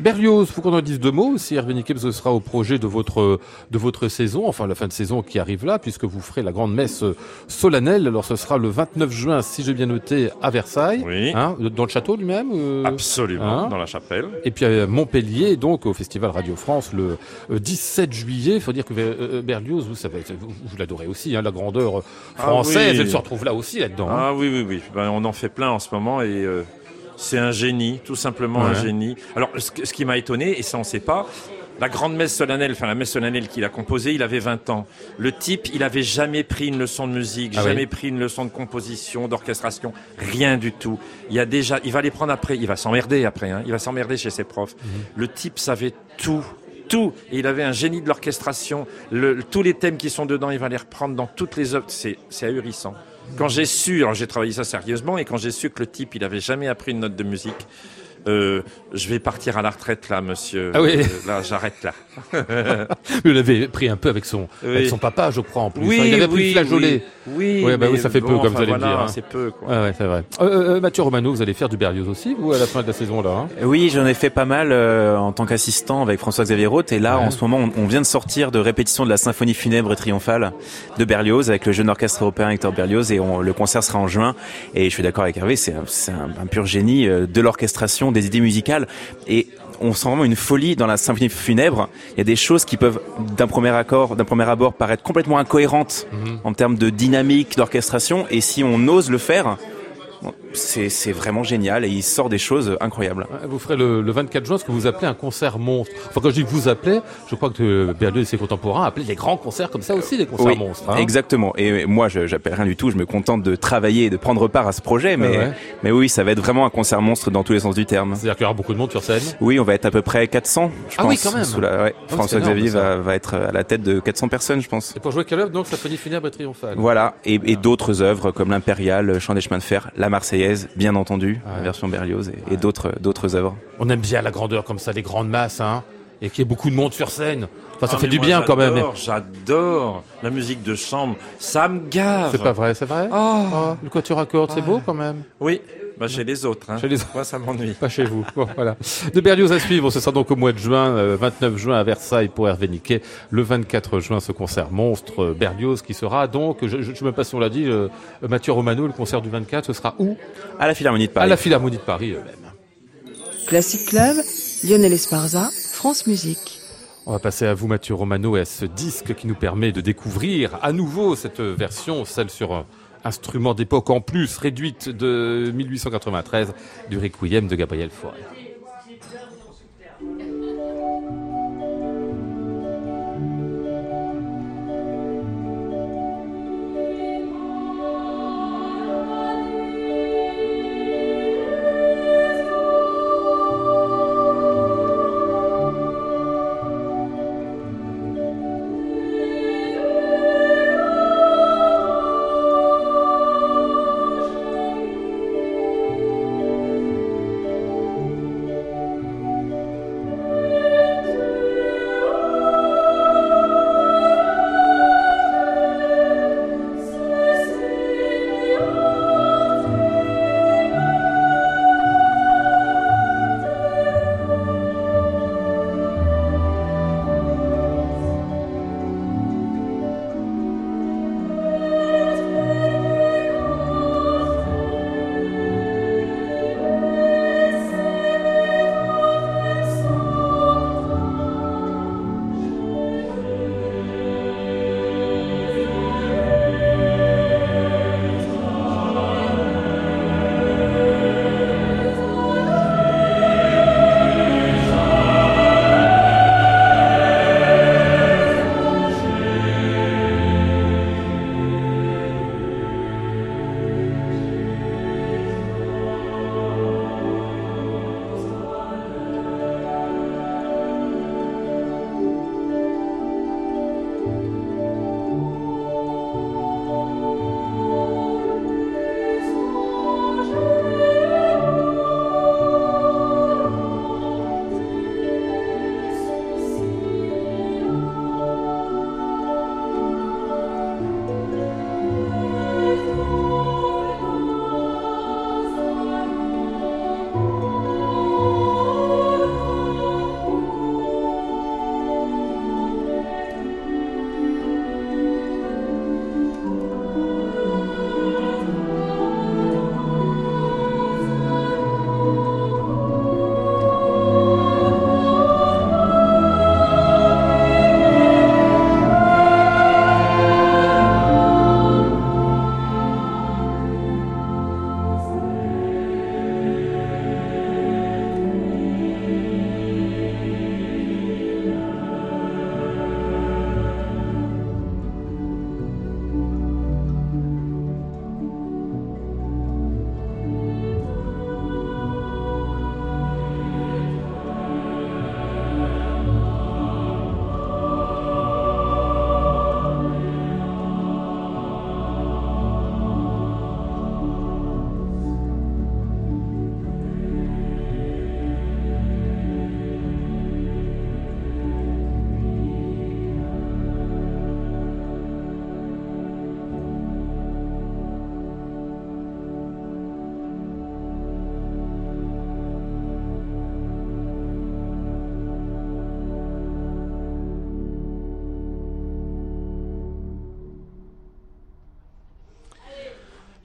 D: Berlioz, faut qu'on en dise deux mots aussi. Hervé ce sera au projet de votre de votre saison, enfin la fin de saison qui arrive là, puisque vous ferez la grande messe euh, solennelle. Alors ce sera le 29 juin, si j'ai bien noté, à Versailles,
E: Oui.
D: hein, dans le château lui-même. euh,
E: Absolument,
D: hein.
E: dans la chapelle.
D: Et puis à Montpellier, donc au Festival Radio France, le euh, 17 juillet. Il faut dire que euh, euh, Berlioz, vous savez, vous, vous l'adorez aussi, hein, la grandeur euh,
E: Ah
D: française,
E: oui.
D: elle se retrouve là aussi là-dedans.
E: Ah oui, oui, oui. Ben, on en fait plein en ce moment et euh, c'est un génie, tout simplement un génie. Alors, ce, qui m'a étonné, et ça on sait pas, la grande messe solennelle, enfin la messe solennelle qu'il a composée, il avait 20 ans. Le type, il avait jamais pris une leçon de musique,
D: Ah oui.
E: jamais pris une leçon de composition, d'orchestration, rien du tout. Il y a déjà, il va les prendre après, il va s'emmerder après, hein, il va s'emmerder chez ses profs.
D: Mhm.
E: Le type savait tout. Tout. Et il avait un génie de l'orchestration. Le- tous les thèmes qui sont dedans, il va les reprendre dans toutes les œuvres. C'est, c'est ahurissant. Quand j'ai su, alors j'ai travaillé ça sérieusement, et quand j'ai su que le type, il avait jamais appris une note de musique, euh, je vais partir à la retraite là, monsieur.
D: Ah oui.
E: Euh, là, j'arrête là.
D: Il l'avait pris un peu avec son,
E: Oui.
D: avec son papa, je crois, en plus. Enfin, il avait pris flageolet.
E: Oui, oui,
D: bah oui, ça fait peu, comme vous allez
E: enfin,
D: le dire,
E: voilà,
D: hein.
E: C'est peu, quoi.
D: Ouais, ouais, c'est vrai. Euh, euh, Mathieu Romano, vous allez faire du Berlioz aussi, vous, à la fin de la saison là. hein?
F: Oui, j'en ai fait pas mal euh, en tant qu'assistant avec François-Xavier Roth. Et là,
D: Ouais.
F: en ce moment, on, on vient de sortir de répétition de la symphonie funèbre et triomphale de Berlioz avec le jeune orchestre européen Hector Berlioz. Et on- le concert sera en juin. Et je suis d'accord avec Hervé, c'est un, c'est un- un pur génie de l'orchestration, des idées musicales. Et on sent vraiment une folie dans la symphonie funèbre. Il y a des choses qui peuvent, d'un premier accord, d'un premier abord, paraître complètement incohérentes en termes de dynamique, d'orchestration. Et si on ose le faire, c'est vraiment génial. Et il sort des choses incroyables.
D: Vous ferez le, le 24 juin ce que vous appelez un concert monstre. Enfin, quand je dis vous appelez, je crois que Berlioz et ses contemporains appelaient les grands concerts comme ça aussi, des concerts
F: Oui,
D: monstres. hein.
F: Exactement. Et moi, je j'appelle rien du tout. Je me contente de travailler et de prendre part à ce projet. Mais,
D: ouais.
F: mais oui, ça va être vraiment un concert monstre dans tous les sens du terme.
D: C'est-à-dire qu'il y aura beaucoup de monde sur scène?
F: Oui, on va être à peu près 400, je
D: Ah
F: pense.
D: oui, quand même.
F: sous la- ouais.
D: c'est
F: François Xavier va, va être à la tête de 400 personnes, je pense.
D: Et pour jouer quelle œuvre? Donc Symphonie funèbre et triomphale.
F: Voilà. Et, et d'autres œuvres comme l'Impérial, le Chant des chemins de fer, la Marseillaise, bien entendu,
D: Ouais.
F: la version Berlioz et, et d'autres d'autres œuvres.
D: On aime bien la grandeur comme ça, les grandes masses, hein, et qu'il y ait beaucoup de monde sur scène. Enfin, ça
E: Ah,
D: fait du bien quand même.
E: j'adore, J'adore la musique de chambre. Ça me gave.
D: C'est pas vrai, c'est vrai?
E: Oh.
D: Oh, le quatuor à cordes, c'est beau quand même.
E: Oui, bah, chez les autres. Hein.
D: Chez les autres.
E: Moi, ça m'ennuie.
D: Pas chez vous. Bon, voilà. De Berlioz à suivre, ce sera donc au mois de juin, euh, 29 juin à Versailles pour Hervé Niquet. Le 24 juin, ce concert monstre euh, Berlioz qui sera donc, je, je sais même pas si on l'a dit, euh, Mathieu Romano, le concert du 24, ce sera où?
F: À la Philharmonie de Paris.
D: À la Philharmonie de Paris euh, même.
A: Classic Club, Lionel Esparza, France Musique.
D: On va passer à vous, Mathieu Romano, et à ce disque qui nous permet de découvrir à nouveau cette version, celle sur un instrument d'époque en plus, réduite de 1893, du Requiem de Gabriel Fauré.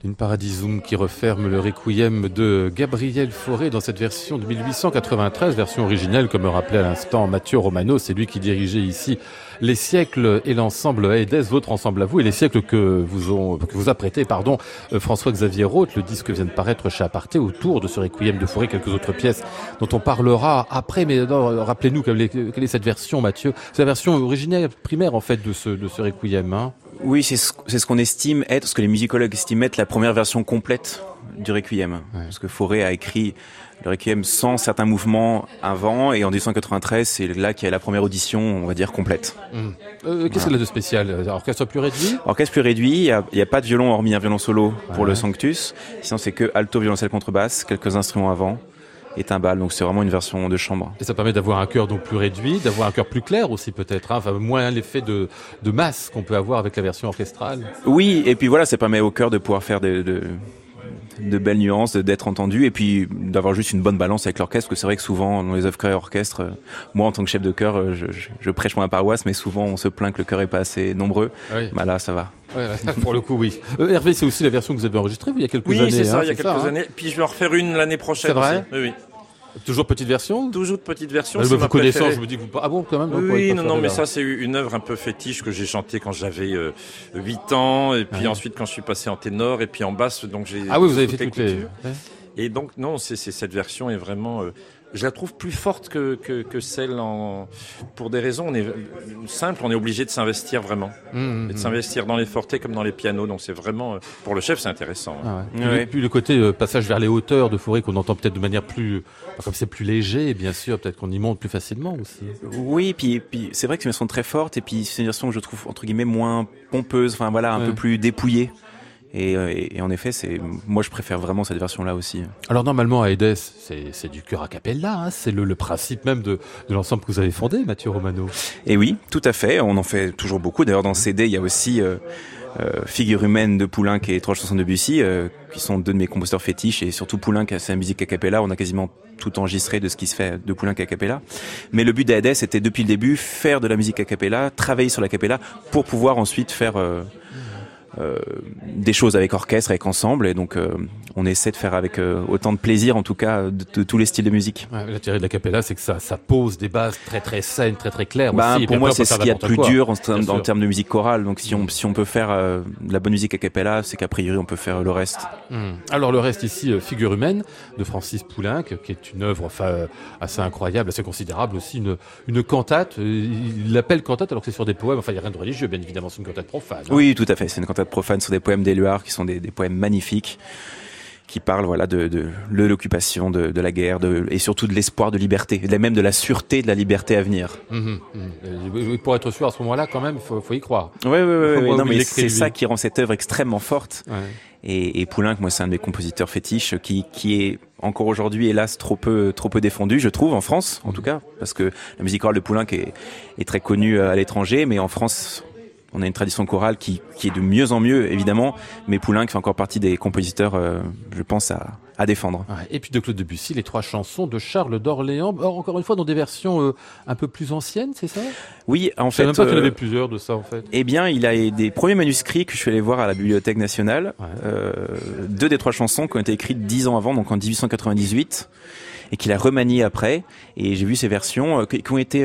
D: D'une Paradisum qui referme le requiem de Gabriel Fauré dans cette version de 1893, version originelle, comme me rappelait à l'instant Mathieu Romano, c'est lui qui dirigeait ici les siècles et l'ensemble Aedes, votre ensemble à vous, et les siècles que vous, ont, que vous a prêté, pardon, euh, François-Xavier Roth, le disque vient de paraître chez Aparté, autour de ce requiem de Fauré, quelques autres pièces dont on parlera après, mais rappelez-nous quelle est, cette version, Mathieu. C'est la version originelle, primaire, en fait, de ce, de ce requiem, hein.
F: Oui, c'est ce, c'est ce qu'on estime être, ce que les musicologues estiment être la première version complète du Requiem. Parce que Fauré a écrit le Requiem sans certains mouvements avant, et en 1993, c'est là qu'il y a la première audition, on va dire, complète.
D: Euh, Qu'est-ce qu'il a de spécial? Euh, Orchestre plus réduit
F: Orchestre plus réduit, il n'y a, pas de violon hormis un violon solo pour le Sanctus. Sinon, c'est que alto, violoncelle, contrebasse, quelques instruments avant et timbales. Donc, c'est vraiment une version de chambre.
D: Et ça permet d'avoir un cœur donc plus réduit, d'avoir un cœur plus clair aussi peut-être, hein, enfin moins l'effet de, de masse qu'on peut avoir avec la version orchestrale.
F: Oui, et puis voilà, ça permet au chœur de pouvoir faire de, de, de belles nuances, d'être entendu, et puis d'avoir juste une bonne balance avec l'orchestre. Parce que c'est vrai que souvent, dans les œuvres chœur et orchestre, euh, moi, en tant que chef de chœur, euh, je, je, je prêche pour ma paroisse, mais souvent, on se plaint que le chœur est pas assez nombreux.
D: Oui.
F: Bah là, ça va.
D: Ouais, pour le coup, oui. Euh, Hervé, c'est aussi la version que vous avez enregistrée il y a quelques
E: Oui,
D: années.
E: c'est ça,
D: hein,
E: il y a quelques
D: hein.
E: années. Puis je vais en refaire une l'année prochaine.
D: C'est vrai
E: aussi. Oui, oui.
D: Toujours petite version
E: Toujours versions.
D: Euh,
E: c'est
D: bah, Vous connaissant, je me dis que vous... Ah bon, quand même
E: Oui, non, non, mais ça, c'est une œuvre un peu fétiche que j'ai chantée quand j'avais euh, 8 ans, et puis
D: Ouais.
E: ensuite quand je suis passé en ténor, et puis en basse, donc j'ai.
D: Ah oui, vous avez fait toutes les...
E: Et donc, non, c'est c'est- cette version est vraiment. euh, je la trouve plus forte que, que, que celle en. Pour des raisons on est, simples, on est obligé de s'investir vraiment.
D: Mmh,
E: Et de
D: mmh.
E: s'investir dans les fortés comme dans les pianos. Donc, c'est vraiment. Pour le chef, c'est intéressant. hein.
D: Ah ouais. Puis,
F: Ouais.
D: le- puis le côté euh, passage vers les hauteurs de forêt qu'on entend peut-être de manière plus, comme c'est plus léger, bien sûr, peut-être qu'on y monte plus facilement aussi.
F: Oui, puis, puis c'est vrai que c'est une version très forte, et puis c'est une version que je trouve, entre guillemets, moins pompeuse, enfin voilà, un
D: Ouais.
F: peu plus dépouillée. Et, euh, et, et en effet, c'est moi je préfère vraiment cette version-là aussi.
D: Alors normalement à Edes, c'est du chœur a cappella, hein, c'est le, le principe même de, de l'ensemble que vous avez fondé, Mathieu Romano.
F: Et oui, tout à fait. On en fait toujours beaucoup. D'ailleurs, dans CD, il y a aussi euh, euh, Figure humaine de Poulenc et trois chansons de Bussy, euh, qui sont deux de mes compositeurs fétiches. Et surtout Poulenc, c'est la musique a cappella. On a quasiment tout enregistré de ce qui se fait de Poulenc a cappella. Mais le but d'Aedes, c'était depuis le début faire de la musique a cappella, travailler sur la cappella pour pouvoir ensuite faire euh, des choses avec orchestre, avec ensemble. Et donc, euh, on essaie de faire avec euh, autant de plaisir, en tout cas, de, de tous les styles de musique.
D: Ouais, L'intérêt de la cappella, c'est que ça, ça pose des bases très très saines, très très claires.
F: Bah,
D: aussi,
F: pour moi, c'est ce qu'il y a de plus
D: quoi.
F: dur en, termes- en de musique chorale. Donc, si on, si on peut faire de la bonne musique a cappella, c'est qu'a priori, on peut faire le reste.
D: Hum. Alors le reste ici, Figure humaine de Francis Poulenc, qui est une œuvre enfin, assez incroyable, assez considérable aussi, une, une cantate. Il l'appelle cantate alors que c'est sur des poèmes. Enfin, il n'y a rien de religieux, bien évidemment, c'est une cantate profane. hein.
F: Oui, tout à fait. C'est une cantate profane sur des poèmes d'Éluard qui sont des, des poèmes magnifiques qui parlent voilà de, de, de l'occupation, de, de la guerre, et surtout de l'espoir de liberté, et même de la sûreté de la liberté à venir.
D: Mhm, mhm. Euh, oui, oui, Pour être sûr, à ce moment-là, quand même, il faut, faut y croire.
F: Oui, oui, oui.
D: Faut
F: oui.
D: pas
F: Non, mais c'est ça qui rend cette œuvre extrêmement forte.
D: Ouais.
F: Et, et Poulenc, moi, c'est un de mes compositeurs fétiches qui, qui est encore aujourd'hui, hélas, trop peu, trop peu défendu, je trouve, en France, en tout cas, parce que la musique chorale de Poulenc est, est très connue à l'étranger, mais en France, on a une tradition chorale qui, qui est de mieux en mieux, évidemment, mais Poulenc fait encore partie des compositeurs, euh, je pense, à, à défendre.
D: Ouais. Et puis de Claude Debussy, les trois chansons de Charles d'Orléans. Or, encore une fois, dans des versions euh, un peu plus anciennes, c'est ça?
F: Oui, en
D: Je savais
F: fait,
D: même pas qu'il y en
F: euh,
D: avait plusieurs de ça, en fait.
F: eh bien, il a des premiers manuscrits que je suis allé voir à la Bibliothèque nationale.
D: Ouais.
F: Euh, deux des trois chansons qui ont été écrites dix ans avant, donc en 1898, et qu'il a remanié après. Et j'ai vu ces versions qui qui ont été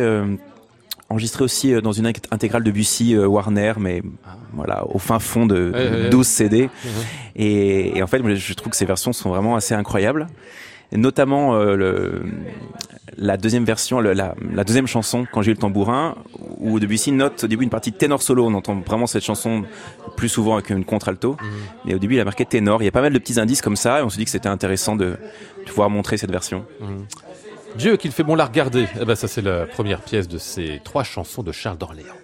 F: enregistrées aussi euh, dans une intégrale de Bussy euh, Warner, mais voilà, au fin fond de,
D: Ah. Ouais,
F: de
D: ouais, ouais.
F: 12 CD.
D: Mhm.
F: Et, et en fait, je trouve que ces versions sont vraiment assez incroyables. Et notamment euh, le, la deuxième version, le- la, la deuxième chanson, quand j'ai eu le tambourin, où Debussy note au début une partie ténor solo. On entend vraiment cette chanson plus souvent avec une contralto. Mais au début, il a marqué ténor. Il y a pas mal de petits indices comme ça, et on se dit que c'était intéressant de, de pouvoir montrer cette version.
D: Dieu qu'il fait bon la regarder. Eh ben, ça, c'est la première pièce de ces trois chansons de Charles d'Orléans.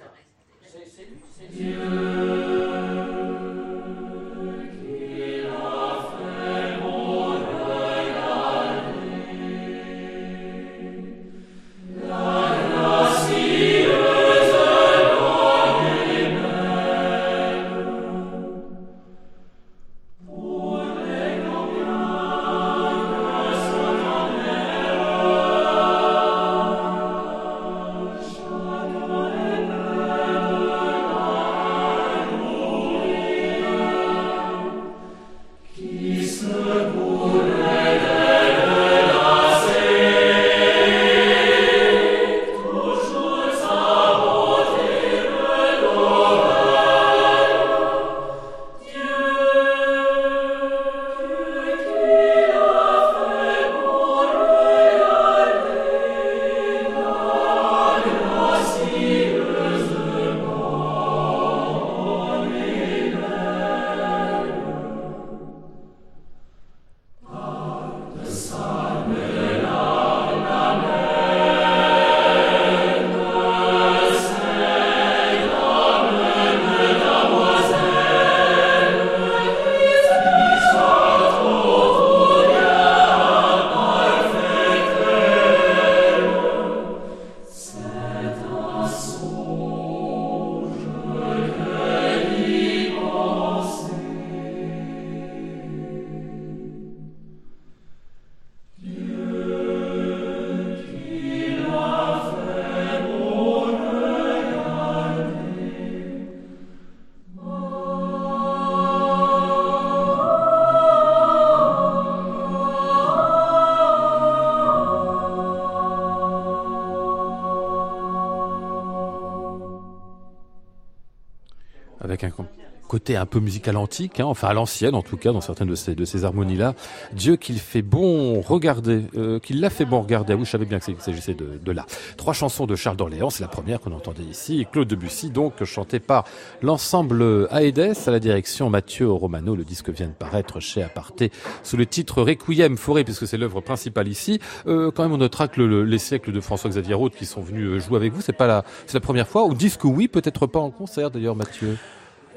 D: Avec un côté un peu musical antique, hein, enfin à l'ancienne en tout cas, dans certaines de ces, de ces harmonies-là. Dieu qu'il fait bon regarder, euh, qu'il l'a fait bon regarder. Ah oui, je savais bien qu'il s'agissait de, de là. Trois chansons de Charles d'Orléans, c'est la première qu'on entendait ici, et Claude Debussy, donc chanté par l'ensemble Aedes à la direction Mathieu Romano. Le disque vient de paraître chez Aparté sous le titre Requiem Forêt, puisque c'est l'œuvre principale ici. Euh, quand même, on notera que le- les siècles de François-Xavier Roth qui sont venus euh, jouer avec vous, c'est pas la, c'est la première fois. Ou disque oui, peut-être pas en concert d'ailleurs, Mathieu.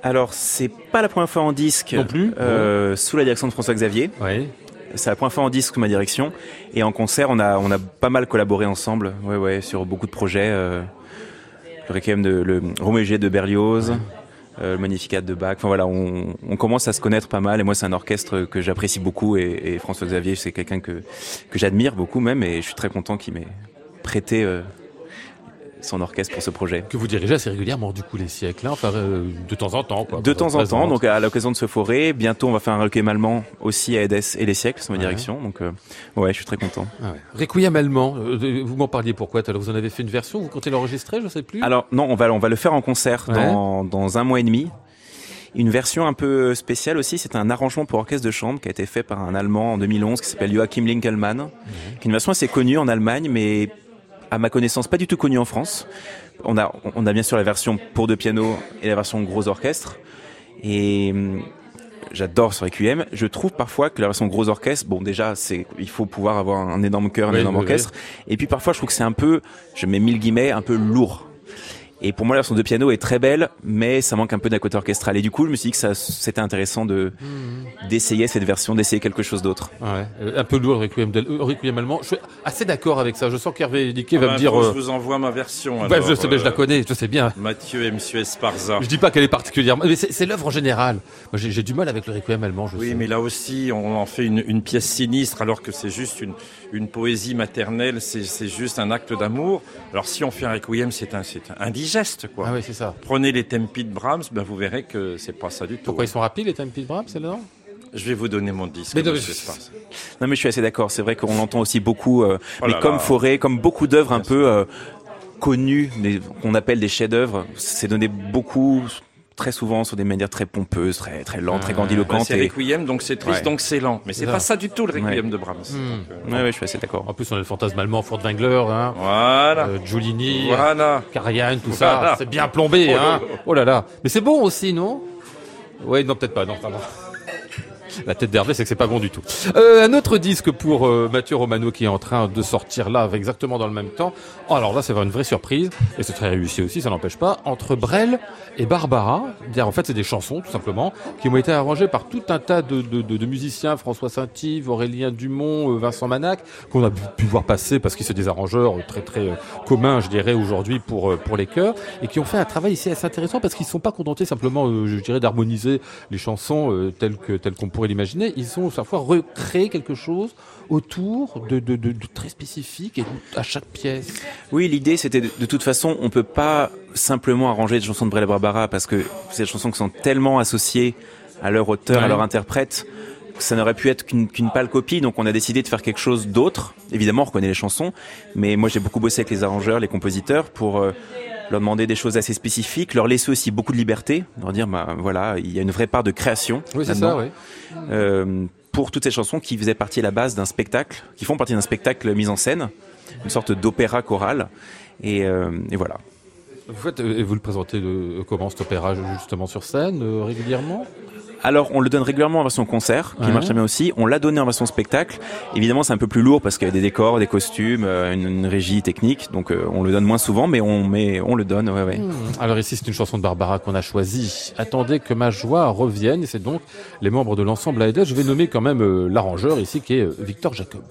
F: Alors, c'est pas la première fois en disque.
D: Non plus
F: euh, Sous la direction de François Xavier.
D: Oui.
F: C'est la première fois en disque sous ma direction. Et en concert, on a, on a pas mal collaboré ensemble. Ouais, ouais, sur beaucoup de projets. euh, le Requiem de, le Roméo de Berlioz. euh, le Magnificat de Bach. Enfin voilà, on, on commence à se connaître pas mal. Et moi, c'est un orchestre que j'apprécie beaucoup. Et, et François Xavier, c'est quelqu'un que, que j'admire beaucoup même. Et je suis très content qu'il m'ait prêté euh, son orchestre pour ce projet.
D: Que vous dirigez assez régulièrement, du coup, les siècles, hein, enfin, euh, de temps en temps, quoi.
F: De temps en temps, donc à l'occasion de ce forêt, bientôt on va faire un requiem allemand aussi à Edes et les siècles, c'est ma
D: Ouais.
F: direction. Donc euh, ouais, je suis très content.
D: Ah ouais. Requiem allemand, euh, vous m'en parliez pourquoi? L'heure Vous en avez fait une version, vous comptez l'enregistrer, je sais plus?
F: Alors non, on va on va le faire en concert
D: Ouais.
F: dans dans un mois et demi. Une version un peu spéciale aussi, c'est un arrangement pour orchestre de chambre qui a été fait par un Allemand en 2011 qui s'appelle Joachim Linkelmann, qui est une version assez connue en Allemagne, mais à ma connaissance pas du tout connue en France. On a on a bien sûr la version pour deux pianos et la version gros orchestre. Et hum, j'adore ce requiem. Je trouve parfois que la version gros orchestre, bon déjà c'est il faut pouvoir avoir un énorme chœur, un
D: Oui,
F: énorme
D: oui,
F: orchestre. Et puis parfois je trouve que c'est un peu, je mets mille guillemets, un peu lourd. Et pour moi, la version de piano est très belle, mais ça manque un peu d'un côté orchestral. Et du coup, je me suis dit que ça, c'était intéressant de d'essayer cette version, d'essayer quelque chose d'autre.
D: Ouais, euh, un peu lourd le Requiem, euh, Requiem allemand. Je suis assez d'accord avec ça. Je sens qu'Hervé Diquet
E: Ah
D: va
E: bah,
D: me dire. euh,
E: Je vous envoie ma version.
D: bah, je sais, mais je la connais, je sais bien.
E: Mathieu et Monsieur Esparza.
D: Je dis pas qu'elle est particulièrement, mais c'est l'œuvre en général. J'ai du mal avec le Requiem allemand. Je
E: Oui,
D: sais.
E: mais là aussi, on en fait une, une pièce sinistre, alors que c'est juste une, une poésie maternelle, c'est juste un acte d'amour. Alors si on fait un requiem, c'est un, c'est un indigeste, quoi.
D: Ah oui, c'est ça.
E: Prenez les tempi de Brahms, ben vous verrez que c'est pas ça du tout.
D: Pourquoi ils sont rapides les Tempi de Brahms, c'est là
E: Je vais vous donner mon disque.
D: Mais non,
E: monsieur
D: mais-
E: Esparza.
F: Non, mais je suis assez d'accord. C'est vrai qu'on l'entend aussi beaucoup, euh,
E: Oh
F: mais
E: là
F: comme
E: là.
F: Forêt, comme beaucoup d'œuvres un peu euh, connues, qu'on appelle des chefs-d'œuvre, c'est donné beaucoup, très souvent, sur des manières très pompeuses, très très lentes, très
D: Ouais.
E: Ben,
F: grandiloquentes.
E: c'est requiem, donc c'est triste,
F: Ouais.
E: donc c'est lent. Mais c'est pas ça du tout le requiem
F: Ouais.
E: de Brahms.
D: Hmm.
E: Euh,
F: Ouais, ouais, je suis assez d'accord.
D: En plus, on a le fantasme allemand, Furtwängler, hein,
E: Voilà.
D: euh, Giulini,
E: Voilà.
D: Karajan, tout ça. C'est bien plombé,
E: Oh là
D: hein.
E: là.
D: Oh là là. Mais c'est bon aussi, non? Ouais, non, peut-être pas. Non, pardon. La tête d'Hervé, c'est que c'est pas bon du tout. Euh, un autre disque pour euh, Mathieu Romano qui est en train de sortir là, exactement dans le même temps. Oh, alors là, c'est une vraie surprise, et c'est très réussi aussi, ça n'empêche pas. Entre Brel et Barbara, C'est-à-dire, en fait, c'est des chansons, tout simplement, qui ont été arrangées par tout un tas de, de, de, de musiciens, François Saint-Yves, Aurélien Dumont, euh, Vincent Manac, qu'on a pu voir passer parce qu'ils sont des arrangeurs très très euh, communs, je dirais, aujourd'hui pour euh, pour les chœurs, et qui ont fait un travail ici assez intéressant parce qu'ils ne sont pas contentés simplement, je dirais, d'harmoniser les chansons telles que telles qu'on pourrait l'imaginer. Ils ont parfois recréé quelque chose autour de, de, de, de très spécifique et à chaque pièce.
F: Oui, l'idée c'était de, toute façon, on peut pas simplement arranger des chansons de Brel Barbara parce que c'est des chansons qui sont tellement associées à leur auteur,
D: Ouais.
F: à leur interprète, que ça n'aurait pu être qu'une qu'une pâle copie. Donc on a décidé de faire quelque chose d'autre. Évidemment, on reconnaît les chansons, mais moi j'ai beaucoup bossé avec les arrangeurs, les compositeurs pour euh, leur demander des choses assez spécifiques, leur laisser aussi beaucoup de liberté, leur dire bah voilà, il y a une vraie part de création.
D: Oui, c'est ça, oui.
F: euh, pour toutes ces chansons qui faisaient partie à la base d'un spectacle, qui font partie d'un spectacle mis en scène, une sorte d'opéra choral. Et, euh, et voilà.
D: Vous faites, et vous le présentez comment cet opéra justement sur scène euh, régulièrement?
F: Alors, on le donne régulièrement en version concert, qui
D: Ouais.
F: marche très bien aussi. On l'a donné en version spectacle. Évidemment, c'est un peu plus lourd parce qu'il y a des décors, des costumes, euh, une, une régie technique. Donc, euh, on le donne moins souvent, mais on, mais on le donne. Ouais, ouais.
D: Alors ici, c'est une chanson de Barbara qu'on a choisie. Attendez que ma joie revienne. C'est donc les membres de l'ensemble AED. Je vais nommer quand même euh, l'arrangeur ici, qui est Victor Jacob.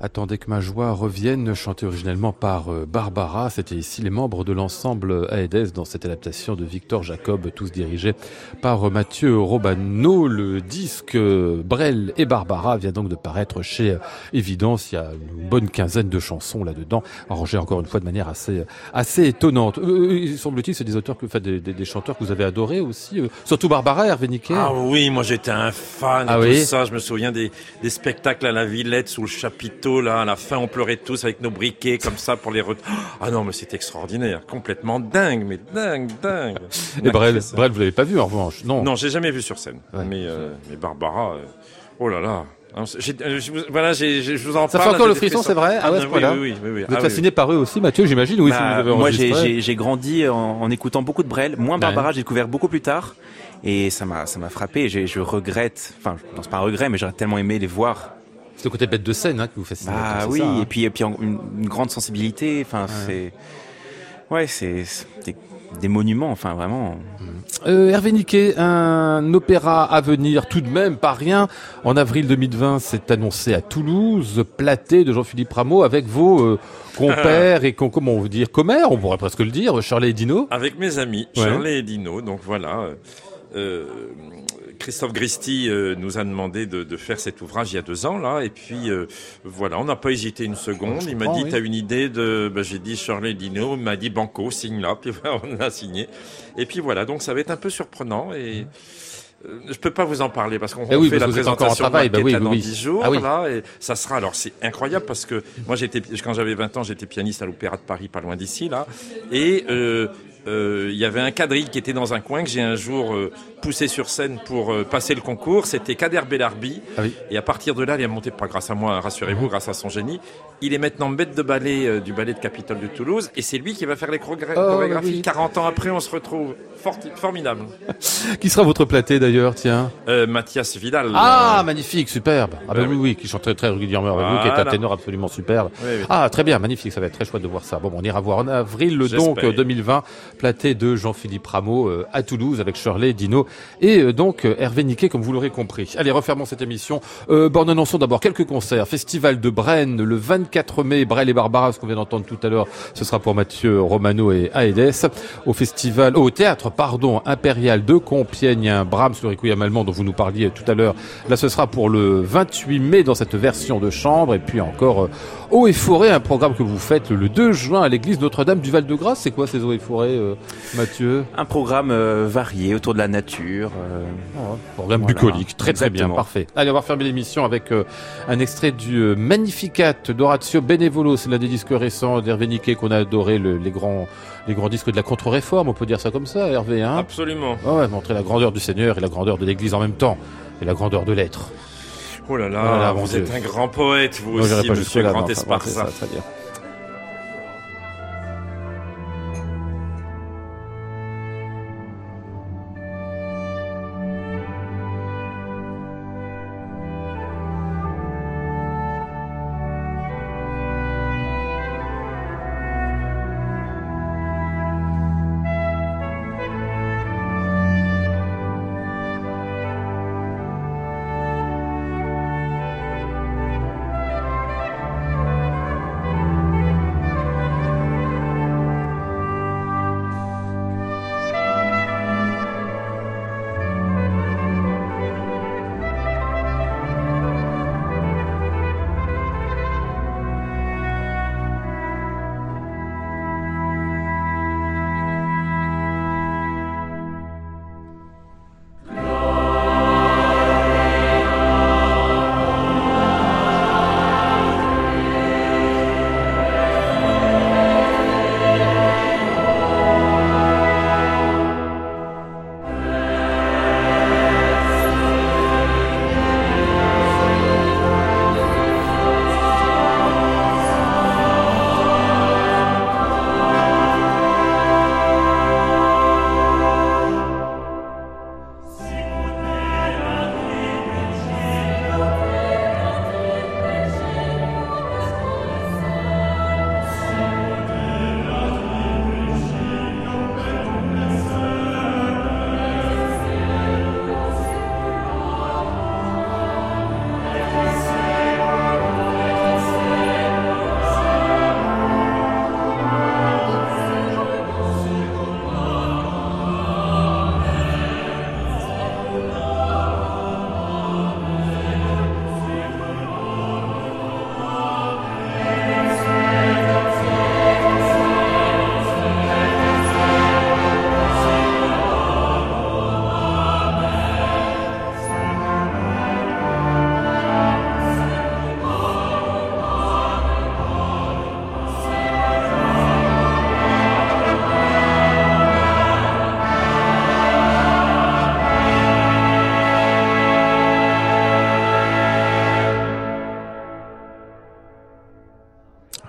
H: Attendez que ma joie revienne,
D: chanté originellement par euh, Barbara. C'était ici les membres de l'ensemble Aedes dans cette adaptation de Victor Jacob, tous dirigés par euh, Mathieu Robano. Le disque euh, Brel et Barbara vient donc de paraître chez Évidence. Il y a une bonne quinzaine de chansons là-dedans, arrangées encore une fois de manière assez, assez étonnante. Euh, il semble-t-il, c'est des auteurs que, enfin, des, des, des chanteurs que vous avez adorés aussi, euh, surtout Barbara, Hervé Niquet.
E: Ah oui, moi j'étais un fan
D: Ah
E: de
D: oui
E: tout ça. Je me souviens des, des spectacles à la Villette sous le chapiteau. Là, à la fin, on pleurait tous avec nos briquets comme ça pour les. Re... Ah non, mais c'était extraordinaire, complètement dingue, mais dingue, dingue.
D: Et Brel. Brel, vous l'avez pas vu en revanche? Non.
E: Non, j'ai jamais vu sur scène.
D: Ouais.
E: Mais, euh, mais Barbara, euh, oh là là. Hein, euh, voilà, je vous en
D: Ça
E: parle.
D: fait encore le frisson, c'est vrai? Ah ouais,
E: oui, oui, oui, oui, oui.
D: Vous êtes
E: Ah
D: fasciné par eux aussi, Mathieu, j'imagine Oui, si
F: Bah,
D: avez
F: moi, j'ai- grandi en, en écoutant beaucoup de Brel. Moins Barbara, j'ai découvert beaucoup plus tard. Et ça m'a, ça m'a frappé. J'ai- Je regrette, enfin, non, c'est pas un regret, mais j'aurais tellement aimé les voir.
D: C'est le côté bête de scène hein, qui vous fascine.
F: Ah oui,
D: ça, hein.
F: et puis, et puis en- une, une grande sensibilité. Enfin, c'est, ouais, c'est des, des monuments. Enfin, vraiment.
D: Euh, Hervé Niquet, un opéra à venir tout de même, pas rien. En avril 2020, c'est annoncé à Toulouse, Platé de Jean-Philippe Rameau avec vos euh, compères et con- comment on veut dire commères, on pourrait presque le dire, Shirley et Dino.
E: Avec mes amis,
D: Ouais.
E: Shirley et Dino. Donc voilà. euh, euh, Christophe Gristi euh, nous a demandé de, de faire cet ouvrage il y a deux ans là, et puis euh, voilà, on n'a pas hésité une seconde. Il m'a dit,
D: oui.
E: t'as une idée de, ben, j'ai dit Shirley Dino, il m'a dit Banco, signe là, puis voilà, on a signé. Et puis voilà, donc ça va être un peu surprenant et. euh, Je peux pas vous en parler parce qu'on
D: Eh oui,
E: fait la
D: en
E: présentation
D: travail, bah oui, oui,
E: dans
D: oui.
E: 10 jours
D: Ah
E: là et ça sera alors c'est incroyable parce que moi j'étais quand j'avais 20 ans j'étais pianiste à l'Opéra de Paris pas loin d'ici là et euh, euh, il y avait un quadrille qui était dans un coin que j'ai un jour poussé sur scène pour euh, passer le concours. C'était Kader Bellarbi.
D: Ah oui.
E: Et à partir de là, il est monté, pas grâce à moi, rassurez-vous, grâce à son génie. Il est maintenant maître de ballet euh, du ballet de Capitole de Toulouse. Et c'est lui qui va faire les
D: Oh,
E: chorégraphies.
D: oui.
E: 40 ans après, on se retrouve. Fort- formidable.
D: Qui sera votre platé d'ailleurs, tiens
E: Euh, Mathias Vidal.
D: Ah,
E: euh,
D: magnifique, superbe. Ah ben oui,
E: oui.
D: qui chante très, très régulièrement avec vous, qui est un ténor absolument superbe.
E: oui, oui.
D: Ah, très bien, magnifique, ça va être très chouette de voir ça. Bon, on ira voir en avril, donc euh, 2020, platé de Jean-Philippe Rameau euh, à Toulouse avec Shirley, Dino et euh, donc euh, Hervé Niquet, comme vous l'aurez compris. Allez, refermons cette émission. Euh, bon, annonçons d'abord quelques concerts. Festival de Brenne le 24 mai, Brel et Barbara, ce qu'on vient d'entendre tout à l'heure, ce sera pour Mathieu Romano et Aedes. Au festival, au théâtre, pardon, impérial de Compiègne, Brahms, le requiem allemand dont vous nous parliez tout à l'heure. Là, ce sera pour le 28 mai dans cette version de chambre et puis encore euh, Eau et Forêt, un programme que vous faites le 2 juin à l'église Notre-Dame du Val-de-Grâce. C'est quoi ces Eaux et Forêts, euh, Mathieu
F: Un programme euh, varié autour de la nature. euh,
D: Programme
F: Voilà.
D: bucolique, très très bien, parfait. Allez, on va fermer l'émission avec euh, un extrait du euh, Magnificat d'Orazio Benevolo. C'est l'un des disques récents d'Hervé Niquet qu'on a adoré, le- les grands les grands disques de la contre-réforme, on peut dire ça comme ça, Hervé. Hein?
E: Absolument.
D: Ah ouais, montrer la grandeur du Seigneur et la grandeur de l'Église en même temps, et la grandeur de l'être.
E: Oh là là,
D: Voilà, mon
E: vous
D: Dieu.
E: êtes un grand poète, vous
D: j'irai
E: aussi, monsieur
D: jusque-là,
E: Grand
D: enfin,
E: Esparza.
D: très bien.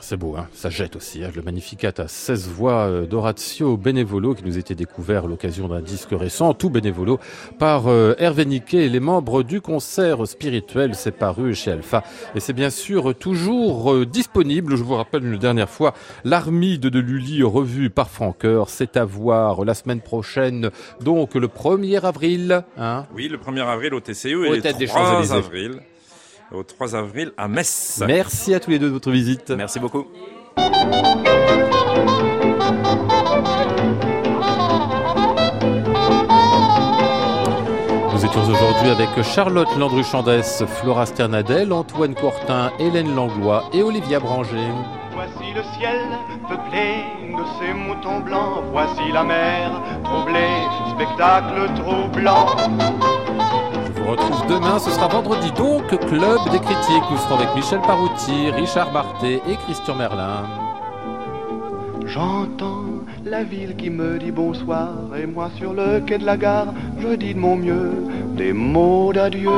D: C'est beau, hein ça jette aussi. Hein le Magnificat à 16 voix euh, d'Orazio Benevolo qui nous était découvert à l'occasion d'un disque récent, tout Benevolo, par euh, Hervé Niquet et les membres du concert spirituel. C'est paru chez Alpha et c'est bien sûr toujours euh, disponible. Je vous rappelle une dernière fois, l'Armide de Lully revue par Franqueur, c'est à voir la semaine prochaine, donc le 1er avril. Hein
E: Oui, le 1er avril au TCE et le
D: Tête des
E: 3
D: Champs-Élysées.
E: avril. Au 3 avril à Metz.
D: Merci à tous les deux de votre visite.
F: Merci beaucoup.
D: Nous étions aujourd'hui avec Charlotte Landru-Chandès, Flora Sternadel, Antoine Courtin, Hélène Langlois et Olivia Branger.
I: Voici le ciel peuplé de ces moutons blancs. Voici la mer troublée, spectacle troublant.
D: Retrouve demain, ce sera vendredi donc, Club des critiques. Nous serons avec Michel Parouti, Richard Barthé et Christian Merlin.
I: J'entends la ville qui me dit bonsoir et moi sur le quai de la gare, je dis de mon mieux des mots d'adieu.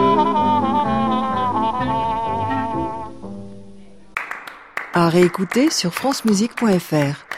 A: À réécouter sur francemusique.fr.